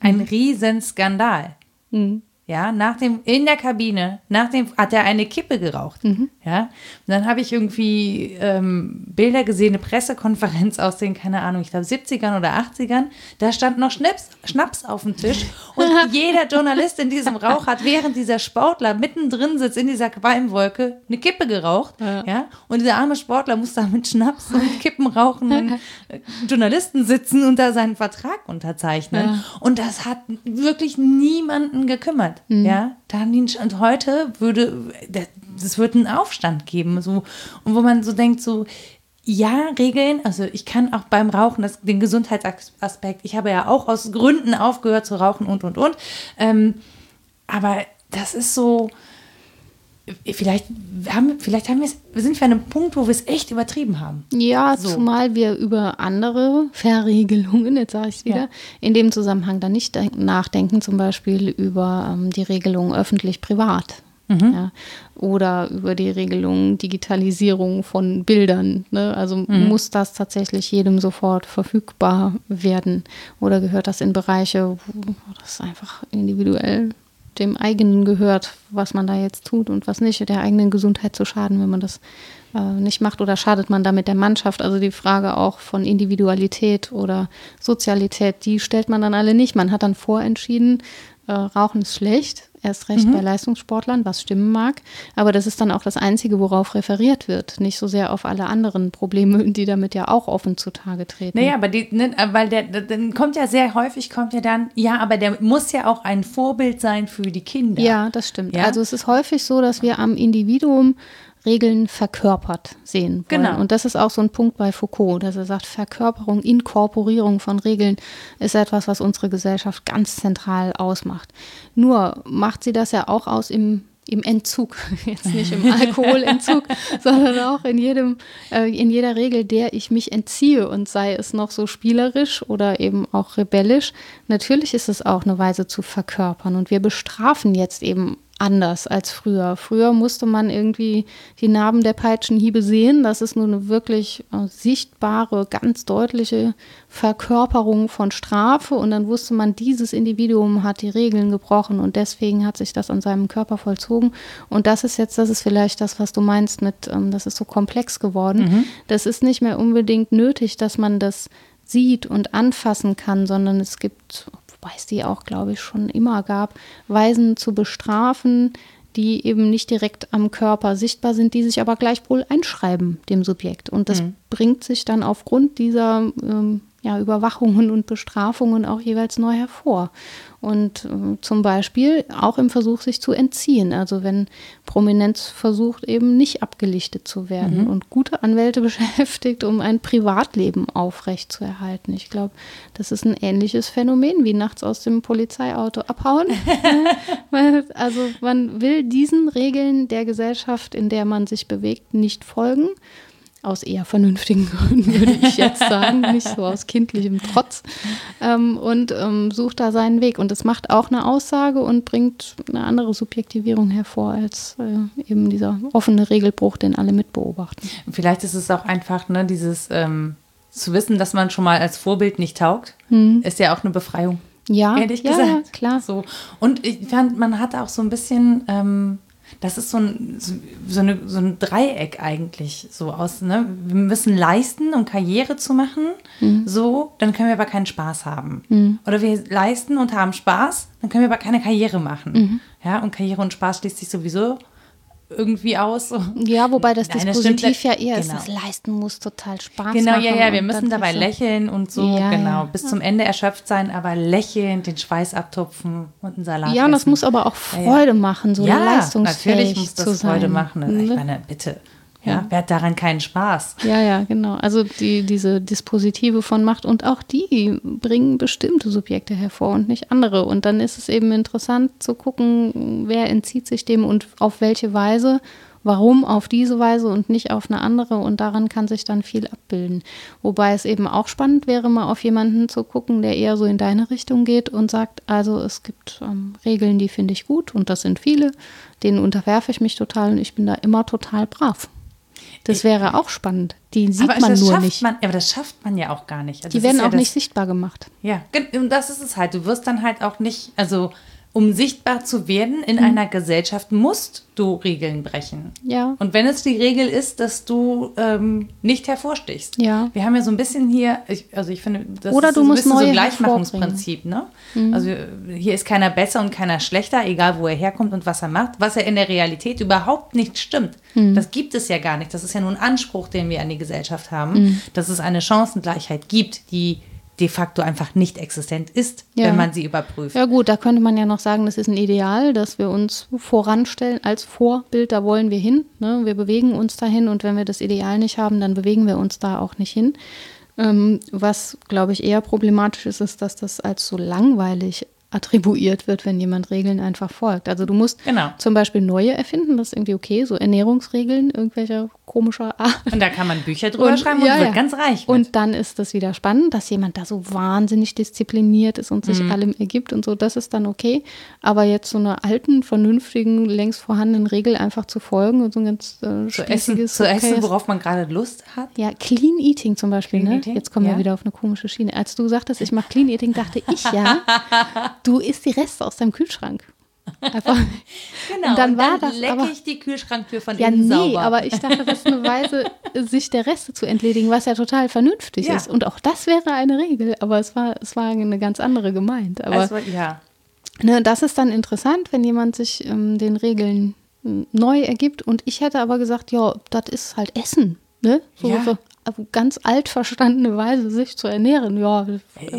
Ein Riesenskandal. Mhm. Ja, nach dem, in der Kabine, nach dem, hat er eine Kippe geraucht. Mhm. Ja, und dann habe ich irgendwie ähm, Bilder gesehen, eine Pressekonferenz aus den, keine Ahnung, ich glaube 70ern oder 80ern. Da stand noch Schnaps, Schnaps auf dem Tisch und jeder Journalist in diesem Rauch hat, während dieser Sportler mittendrin sitzt in dieser Qualmwolke, eine Kippe geraucht. Ja. und dieser arme Sportler muss da mit Schnaps und Kippen rauchenden äh, Journalisten sitzen und da seinen Vertrag unterzeichnen. Und das hat wirklich niemanden gekümmert. Ja, da haben die, und heute würde, es wird einen Aufstand geben. So, und wo man so denkt, so, ja, Regeln, also ich kann auch beim Rauchen, das, den Gesundheitsaspekt, ich habe ja auch aus Gründen aufgehört zu rauchen und, und, und. Ähm, aber das ist so, vielleicht haben, vielleicht haben wir sind wir an einem Punkt, wo wir es echt übertrieben haben. Ja, So. zumal wir über andere Verregelungen, jetzt sage ich es wieder, Ja. in dem Zusammenhang dann nicht denk- nachdenken, zum Beispiel über ähm, die Regelung öffentlich-privat. Mhm. Ja, oder über die Regelung Digitalisierung von Bildern. Ne? Also Mhm. muss das tatsächlich jedem sofort verfügbar werden? Oder gehört das in Bereiche, wo das einfach individuell dem eigenen gehört, was man da jetzt tut und was nicht, der eigenen Gesundheit zu schaden, wenn man das äh, nicht macht oder schadet man damit der Mannschaft. Also die Frage auch von Individualität oder Sozialität, die stellt man dann alle nicht. Man hat dann vorentschieden, äh, Rauchen ist schlecht, erst recht bei Leistungssportlern, was stimmen mag. Aber das ist dann auch das Einzige, worauf referiert wird. Nicht so sehr auf alle anderen Probleme, die damit ja auch offen zutage treten. Naja, aber die, ne, weil der, der- dann kommt ja sehr häufig, kommt ja dann, ja, aber der muss ja auch ein Vorbild sein für die Kinder. Ja, das stimmt. Ja? Also es ist häufig so, dass wir am Individuum Regeln verkörpert sehen wollen. Genau. Und das ist auch so ein Punkt bei Foucault, dass er sagt, Verkörperung, Inkorporierung von Regeln ist etwas, was unsere Gesellschaft ganz zentral ausmacht. Nur macht sie das ja auch aus im im Entzug, jetzt nicht im Alkoholentzug, sondern auch in jedem, äh, in jeder Regel, der ich mich entziehe und sei es noch so spielerisch oder eben auch rebellisch. Natürlich ist es auch eine Weise zu verkörpern und wir bestrafen jetzt eben anders als früher. Früher musste man irgendwie die Narben der Peitschenhiebe sehen. Das ist nur eine wirklich äh, sichtbare, ganz deutliche Verkörperung von Strafe. Und dann wusste man, dieses Individuum hat die Regeln gebrochen und deswegen hat sich das an seinem Körper vollzogen. Und das ist jetzt, das ist vielleicht das, was du meinst mit, ähm, das ist so komplex geworden. Das ist nicht mehr unbedingt nötig, dass man das sieht und anfassen kann, sondern es gibt, wobei es die auch, glaube ich, schon immer gab, Weisen zu bestrafen, die eben nicht direkt am Körper sichtbar sind, die sich aber gleichwohl einschreiben dem Subjekt. Und das bringt sich dann aufgrund dieser ähm, ja, Überwachungen und Bestrafungen auch jeweils neu hervor. Und äh, zum Beispiel auch im Versuch, sich zu entziehen. Also wenn Prominenz versucht, eben nicht abgelichtet zu werden und gute Anwälte beschäftigt, um ein Privatleben aufrechtzuerhalten. Ich glaube, das ist ein ähnliches Phänomen wie nachts aus dem Polizeiauto abhauen. Also man will diesen Regeln der Gesellschaft, in der man sich bewegt, nicht folgen. Aus eher vernünftigen Gründen, würde ich jetzt sagen, nicht so aus kindlichem Trotz. Ähm, und ähm, sucht da seinen Weg. Und das macht auch eine Aussage und bringt eine andere Subjektivierung hervor als äh, eben dieser offene Regelbruch, den alle mitbeobachten. Vielleicht ist es auch einfach, ne, dieses, ähm, zu wissen, dass man schon mal als Vorbild nicht taugt, ist ja auch eine Befreiung. Ja, Ehrlich ja, gesagt. ja, klar. So. Und ich fand, man hat auch so ein bisschen, ähm, das ist so ein, so, eine, so ein Dreieck eigentlich so aus, ne? Wir müssen leisten, um Karriere zu machen. So, dann können wir aber keinen Spaß haben. Oder wir leisten und haben Spaß, dann können wir aber keine Karriere machen. Ja, und Karriere und Spaß schließt sich sowieso irgendwie aus. Ja, wobei das Nein, Dispositiv ja eher ist, Genau. das Leisten muss total Spaß Genau, machen. ja, ja, wir müssen dabei ist lächeln und so, Ja, genau, ja. bis zum Ende erschöpft sein, aber lächeln, den Schweiß abtupfen und einen Salat Ja, und das essen. muss aber auch. Freude machen, so ja, leistungsfähig natürlich muss das. Freude machen. Ich Ne? meine, bitte. Ja, wer hat daran keinen Spaß? Ja, ja, genau. Also die, diese Dispositive von Macht und auch die bringen bestimmte Subjekte hervor und nicht andere. Und dann ist es eben interessant zu gucken, wer entzieht sich dem und auf welche Weise, warum auf diese Weise und nicht auf eine andere. Und daran kann sich dann viel abbilden. Wobei es eben auch spannend wäre, mal auf jemanden zu gucken, der eher so in deine Richtung geht und sagt, also es gibt ähm, Regeln, die finde ich gut und das sind viele, denen unterwerfe ich mich total und ich bin da immer total brav. Das wäre auch spannend. Die sieht aber man das nur nicht. Man, aber das schafft man ja auch gar nicht. Also die werden ist ja auch das, nicht sichtbar gemacht. Ja, und das ist es halt. Du wirst dann halt auch nicht, also um sichtbar zu werden Mhm. in einer Gesellschaft, musst du Regeln brechen. Ja. Und wenn es die Regel ist, dass du ähm, nicht hervorstichst. Ja. Wir haben ja so ein bisschen hier, ich, also ich finde, das Oder ist du so ein musst bisschen so ein Gleichmachungsprinzip, ne? Mhm. Also hier ist keiner besser und keiner schlechter, egal wo er herkommt und was er macht, was ja in der Realität überhaupt nicht stimmt. Mhm. Das gibt es ja gar nicht. Das ist ja nur ein Anspruch, den wir an die Gesellschaft haben, Mhm. dass es eine Chancengleichheit gibt, die de facto einfach nicht existent ist, Ja. wenn man sie überprüft. Ja gut, da könnte man ja noch sagen, das ist ein Ideal, dass wir uns voranstellen als Vorbild, da wollen wir hin. Ne? Wir bewegen uns dahin und wenn wir das Ideal nicht haben, dann bewegen wir uns da auch nicht hin. Ähm, was, glaube ich, eher problematisch ist, ist, dass das als so langweilig attribuiert wird, wenn jemand Regeln einfach folgt. Also du musst Genau. zum Beispiel neue erfinden, das ist irgendwie okay, so Ernährungsregeln irgendwelcher komischer Art. Und da kann man Bücher drüber Und- schreiben und ja, wird ja. ganz reich. mit. Und dann ist das wieder spannend, dass jemand da so wahnsinnig diszipliniert ist und sich Mhm. allem ergibt und so. Das ist dann okay. Aber jetzt so einer alten, vernünftigen, längst vorhandenen Regel einfach zu folgen und so ein ganz äh, zu essen, zu essen, worauf man gerade Lust hat. ja, Clean Eating zum Beispiel. Clean ne? Eating, Jetzt kommen ja. wir wieder auf eine komische Schiene. Als du sagtest, ich mache Clean Eating, dachte ich ja, du isst die Reste aus deinem Kühlschrank. Einfach. Genau. Und dann war dann das lecke aber- ich die Kühlschranktür von Ja, innen nee, sauber. aber ich dachte, das ist eine Weise, sich der Reste zu entledigen, was ja total vernünftig Ja. ist. Und auch das wäre eine Regel, aber es war, es war eine ganz andere gemeint. Aber also, ja. ne, das ist dann interessant, wenn jemand sich ähm, den Regeln ähm, neu ergibt. Und ich hätte aber gesagt, ja, das ist halt Essen. Ne? So, Ja. so ganz alt verstandene Weise sich zu ernähren. Ja,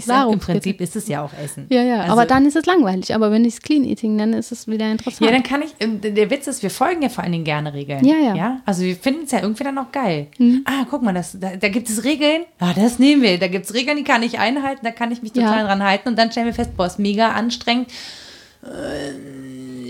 darum Im. Prinzip ist es ja auch Essen. Ja, ja, Also- aber dann ist es langweilig. Aber wenn ich es Clean Eating nenne, ist es wieder interessant. Ja, dann kann ich, ähm, der Witz ist, wir folgen ja vor allen Dingen gerne Regeln. Ja, ja. Mhm. Also wir finden es ja irgendwie dann auch geil. Ah, guck mal, das, da, da gibt es Regeln. Ah, das nehmen wir. Da gibt es Regeln, die kann ich einhalten, da kann ich mich total Ja. dran halten. Und dann stellen wir fest, boah, ist mega anstrengend. Äh,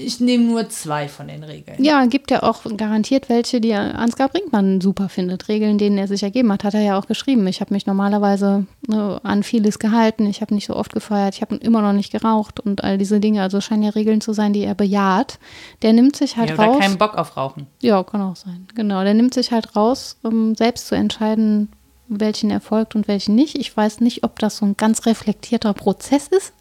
Ich nehme nur zwei von den Regeln. Ja, gibt ja auch garantiert welche, die Ansgar Brinkmann super findet. Regeln, denen er sich ergeben hat, hat er ja auch geschrieben. Ich habe mich normalerweise ne, an vieles gehalten. Ich habe nicht so oft gefeiert. Ich habe immer noch nicht geraucht und all diese Dinge. Also scheinen ja Regeln zu sein, die er bejaht. Der nimmt sich halt Ja, oder raus. keinen Bock auf Rauchen. Ja, kann auch sein. Genau. Der nimmt sich halt raus, um selbst zu entscheiden, welchen er folgt und welchen nicht. Ich weiß nicht, ob das so ein ganz reflektierter Prozess ist.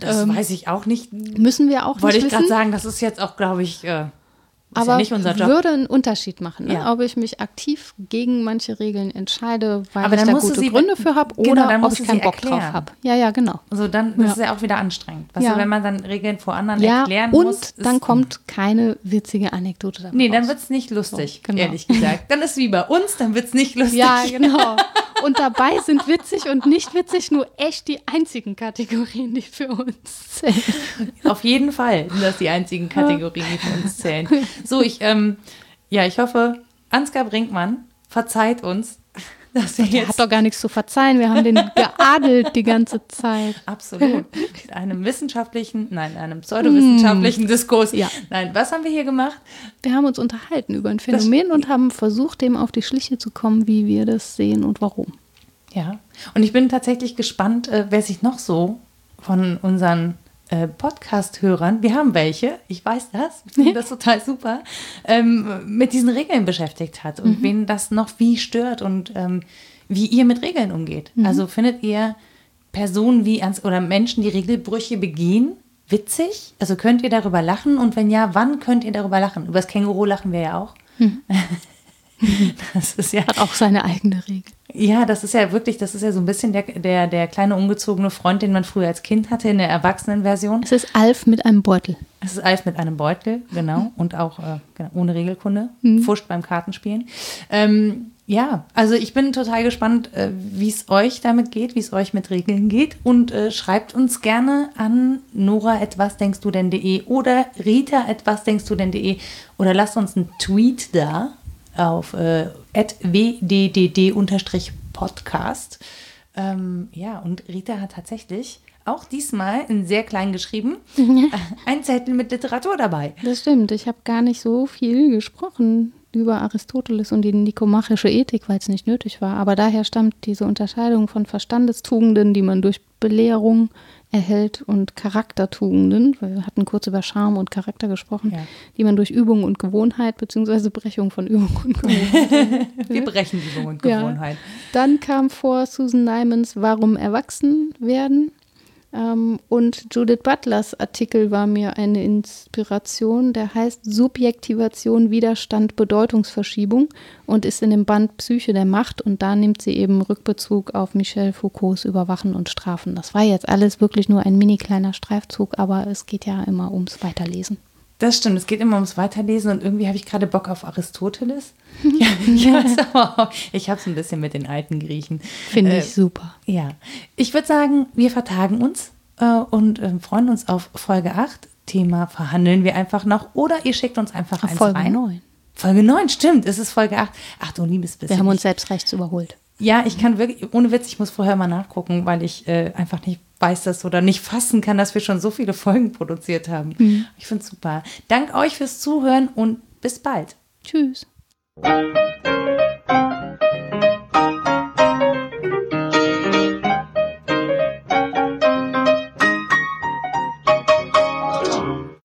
Das weiß ich auch nicht. Müssen wir auch Wollte nicht ich gerade sagen, das ist jetzt auch, glaube ich, äh, aber ja nicht unser Job. würde einen Unterschied machen, ne? Ja. ob ich mich aktiv gegen manche Regeln entscheide, weil Aber ich dann da gute sie- Gründe für habe genau, oder dann ob ich keinen Bock drauf erklären. habe. Ja, ja, genau. Also dann Ja. ist es ja auch wieder anstrengend. Weißt Ja. du, wenn man dann Regeln vor anderen Ja, erklären und muss. dann ist- kommt keine witzige Anekdote dabei Nee, dann raus. wird es nicht lustig, So, genau. ehrlich gesagt. Dann ist wie bei uns, dann wird es nicht lustig. Ja, genau. Und dabei sind witzig und nicht witzig nur echt die einzigen Kategorien, die für uns zählen. Auf jeden Fall sind das die einzigen Kategorien, die für uns zählen. So, ich, ähm, ja, ich hoffe, Ansgar Brinkmann verzeiht uns, dass wir Der hat jetzt doch gar nichts zu verzeihen. Wir haben den geadelt die ganze Zeit. absolut in einem wissenschaftlichen, nein, einem pseudowissenschaftlichen Diskurs. Mm. Ja. Nein, was haben wir hier gemacht? Wir haben uns unterhalten über ein Phänomen und haben versucht, dem auf die Schliche zu kommen, wie wir das sehen und warum. Ja, und ich bin tatsächlich gespannt, äh, wer sich noch so von unseren äh, Podcast-Hörern, wir haben welche, ich weiß das, ich finde das total super, ähm, mit diesen Regeln beschäftigt hat und wen das noch wie stört und ähm, wie ihr mit Regeln umgeht. Mhm. Also findet ihr Personen wie ans oder Menschen, die Regelbrüche begehen, witzig? Also könnt ihr darüber lachen? Und wenn ja, wann könnt ihr darüber lachen? Über das Känguru lachen wir ja auch. Das ist ja Hat auch seine eigene Regel. Ja, das ist ja wirklich, das ist ja so ein bisschen der, der, der kleine ungezogene Freund, den man früher als Kind hatte in der Erwachsenenversion. Es ist Alf mit einem Beutel. Es ist Alf mit einem Beutel, genau, und auch äh, genau, ohne Regelkunde, Fuscht beim Kartenspielen. Ähm, ja, also ich bin total gespannt, äh, wie es euch damit geht, wie es euch mit Regeln geht und äh, schreibt uns gerne an nora etwas denkst du denn.de oder rita etwas denkst du denn.de oder lasst uns einen Tweet da auf äh, wddd-podcast. Ähm, ja, und Rita hat tatsächlich auch diesmal in sehr klein geschrieben äh, ein Zettel mit Literatur dabei. Das stimmt. Ich habe gar nicht so viel gesprochen über Aristoteles und die nikomachische Ethik, weil es nicht nötig war. Aber daher stammt diese Unterscheidung von Verstandestugenden, die man durch Belehrung erhält, und Charaktertugenden. weil Wir hatten kurz über Charme und Charakter gesprochen, Ja. die man durch Übung und Gewohnheit beziehungsweise Brechung von Übung und Gewohnheit. Wir brechen Übung und Ja. Gewohnheit. Dann kam vor Susan Nymans Warum erwachsen werden. Ähm, und Judith Butlers Artikel war mir eine Inspiration. Der heißt Subjektivation, Widerstand, Bedeutungsverschiebung und ist in dem Band Psyche der Macht. Und da nimmt sie eben Rückbezug auf Michel Foucaults Überwachen und Strafen. Das war jetzt alles wirklich nur ein mini kleiner Streifzug, aber es geht ja immer ums Weiterlesen. Das stimmt, es geht immer ums Weiterlesen und irgendwie habe ich gerade Bock auf Aristoteles. ja, ich weiß aber auch, ich habe es ein bisschen mit den alten Griechen. Finde Äh, ich super. Ja, ich würde sagen, wir vertagen uns äh, und ähm, freuen uns auf Folge 8. Thema verhandeln wir einfach noch oder ihr schickt uns einfach eins Folge rein. 9. Folge 9, stimmt, es ist Folge 8. Ach du liebes bisschen. Wir haben uns selbst rechts überholt. Ja, ich kann wirklich, ohne Witz, ich muss vorher mal nachgucken, weil ich äh, einfach nicht weiß das oder nicht fassen kann, dass wir schon so viele Folgen produziert haben. Ich finde es super. Dank euch fürs Zuhören und bis bald. Tschüss.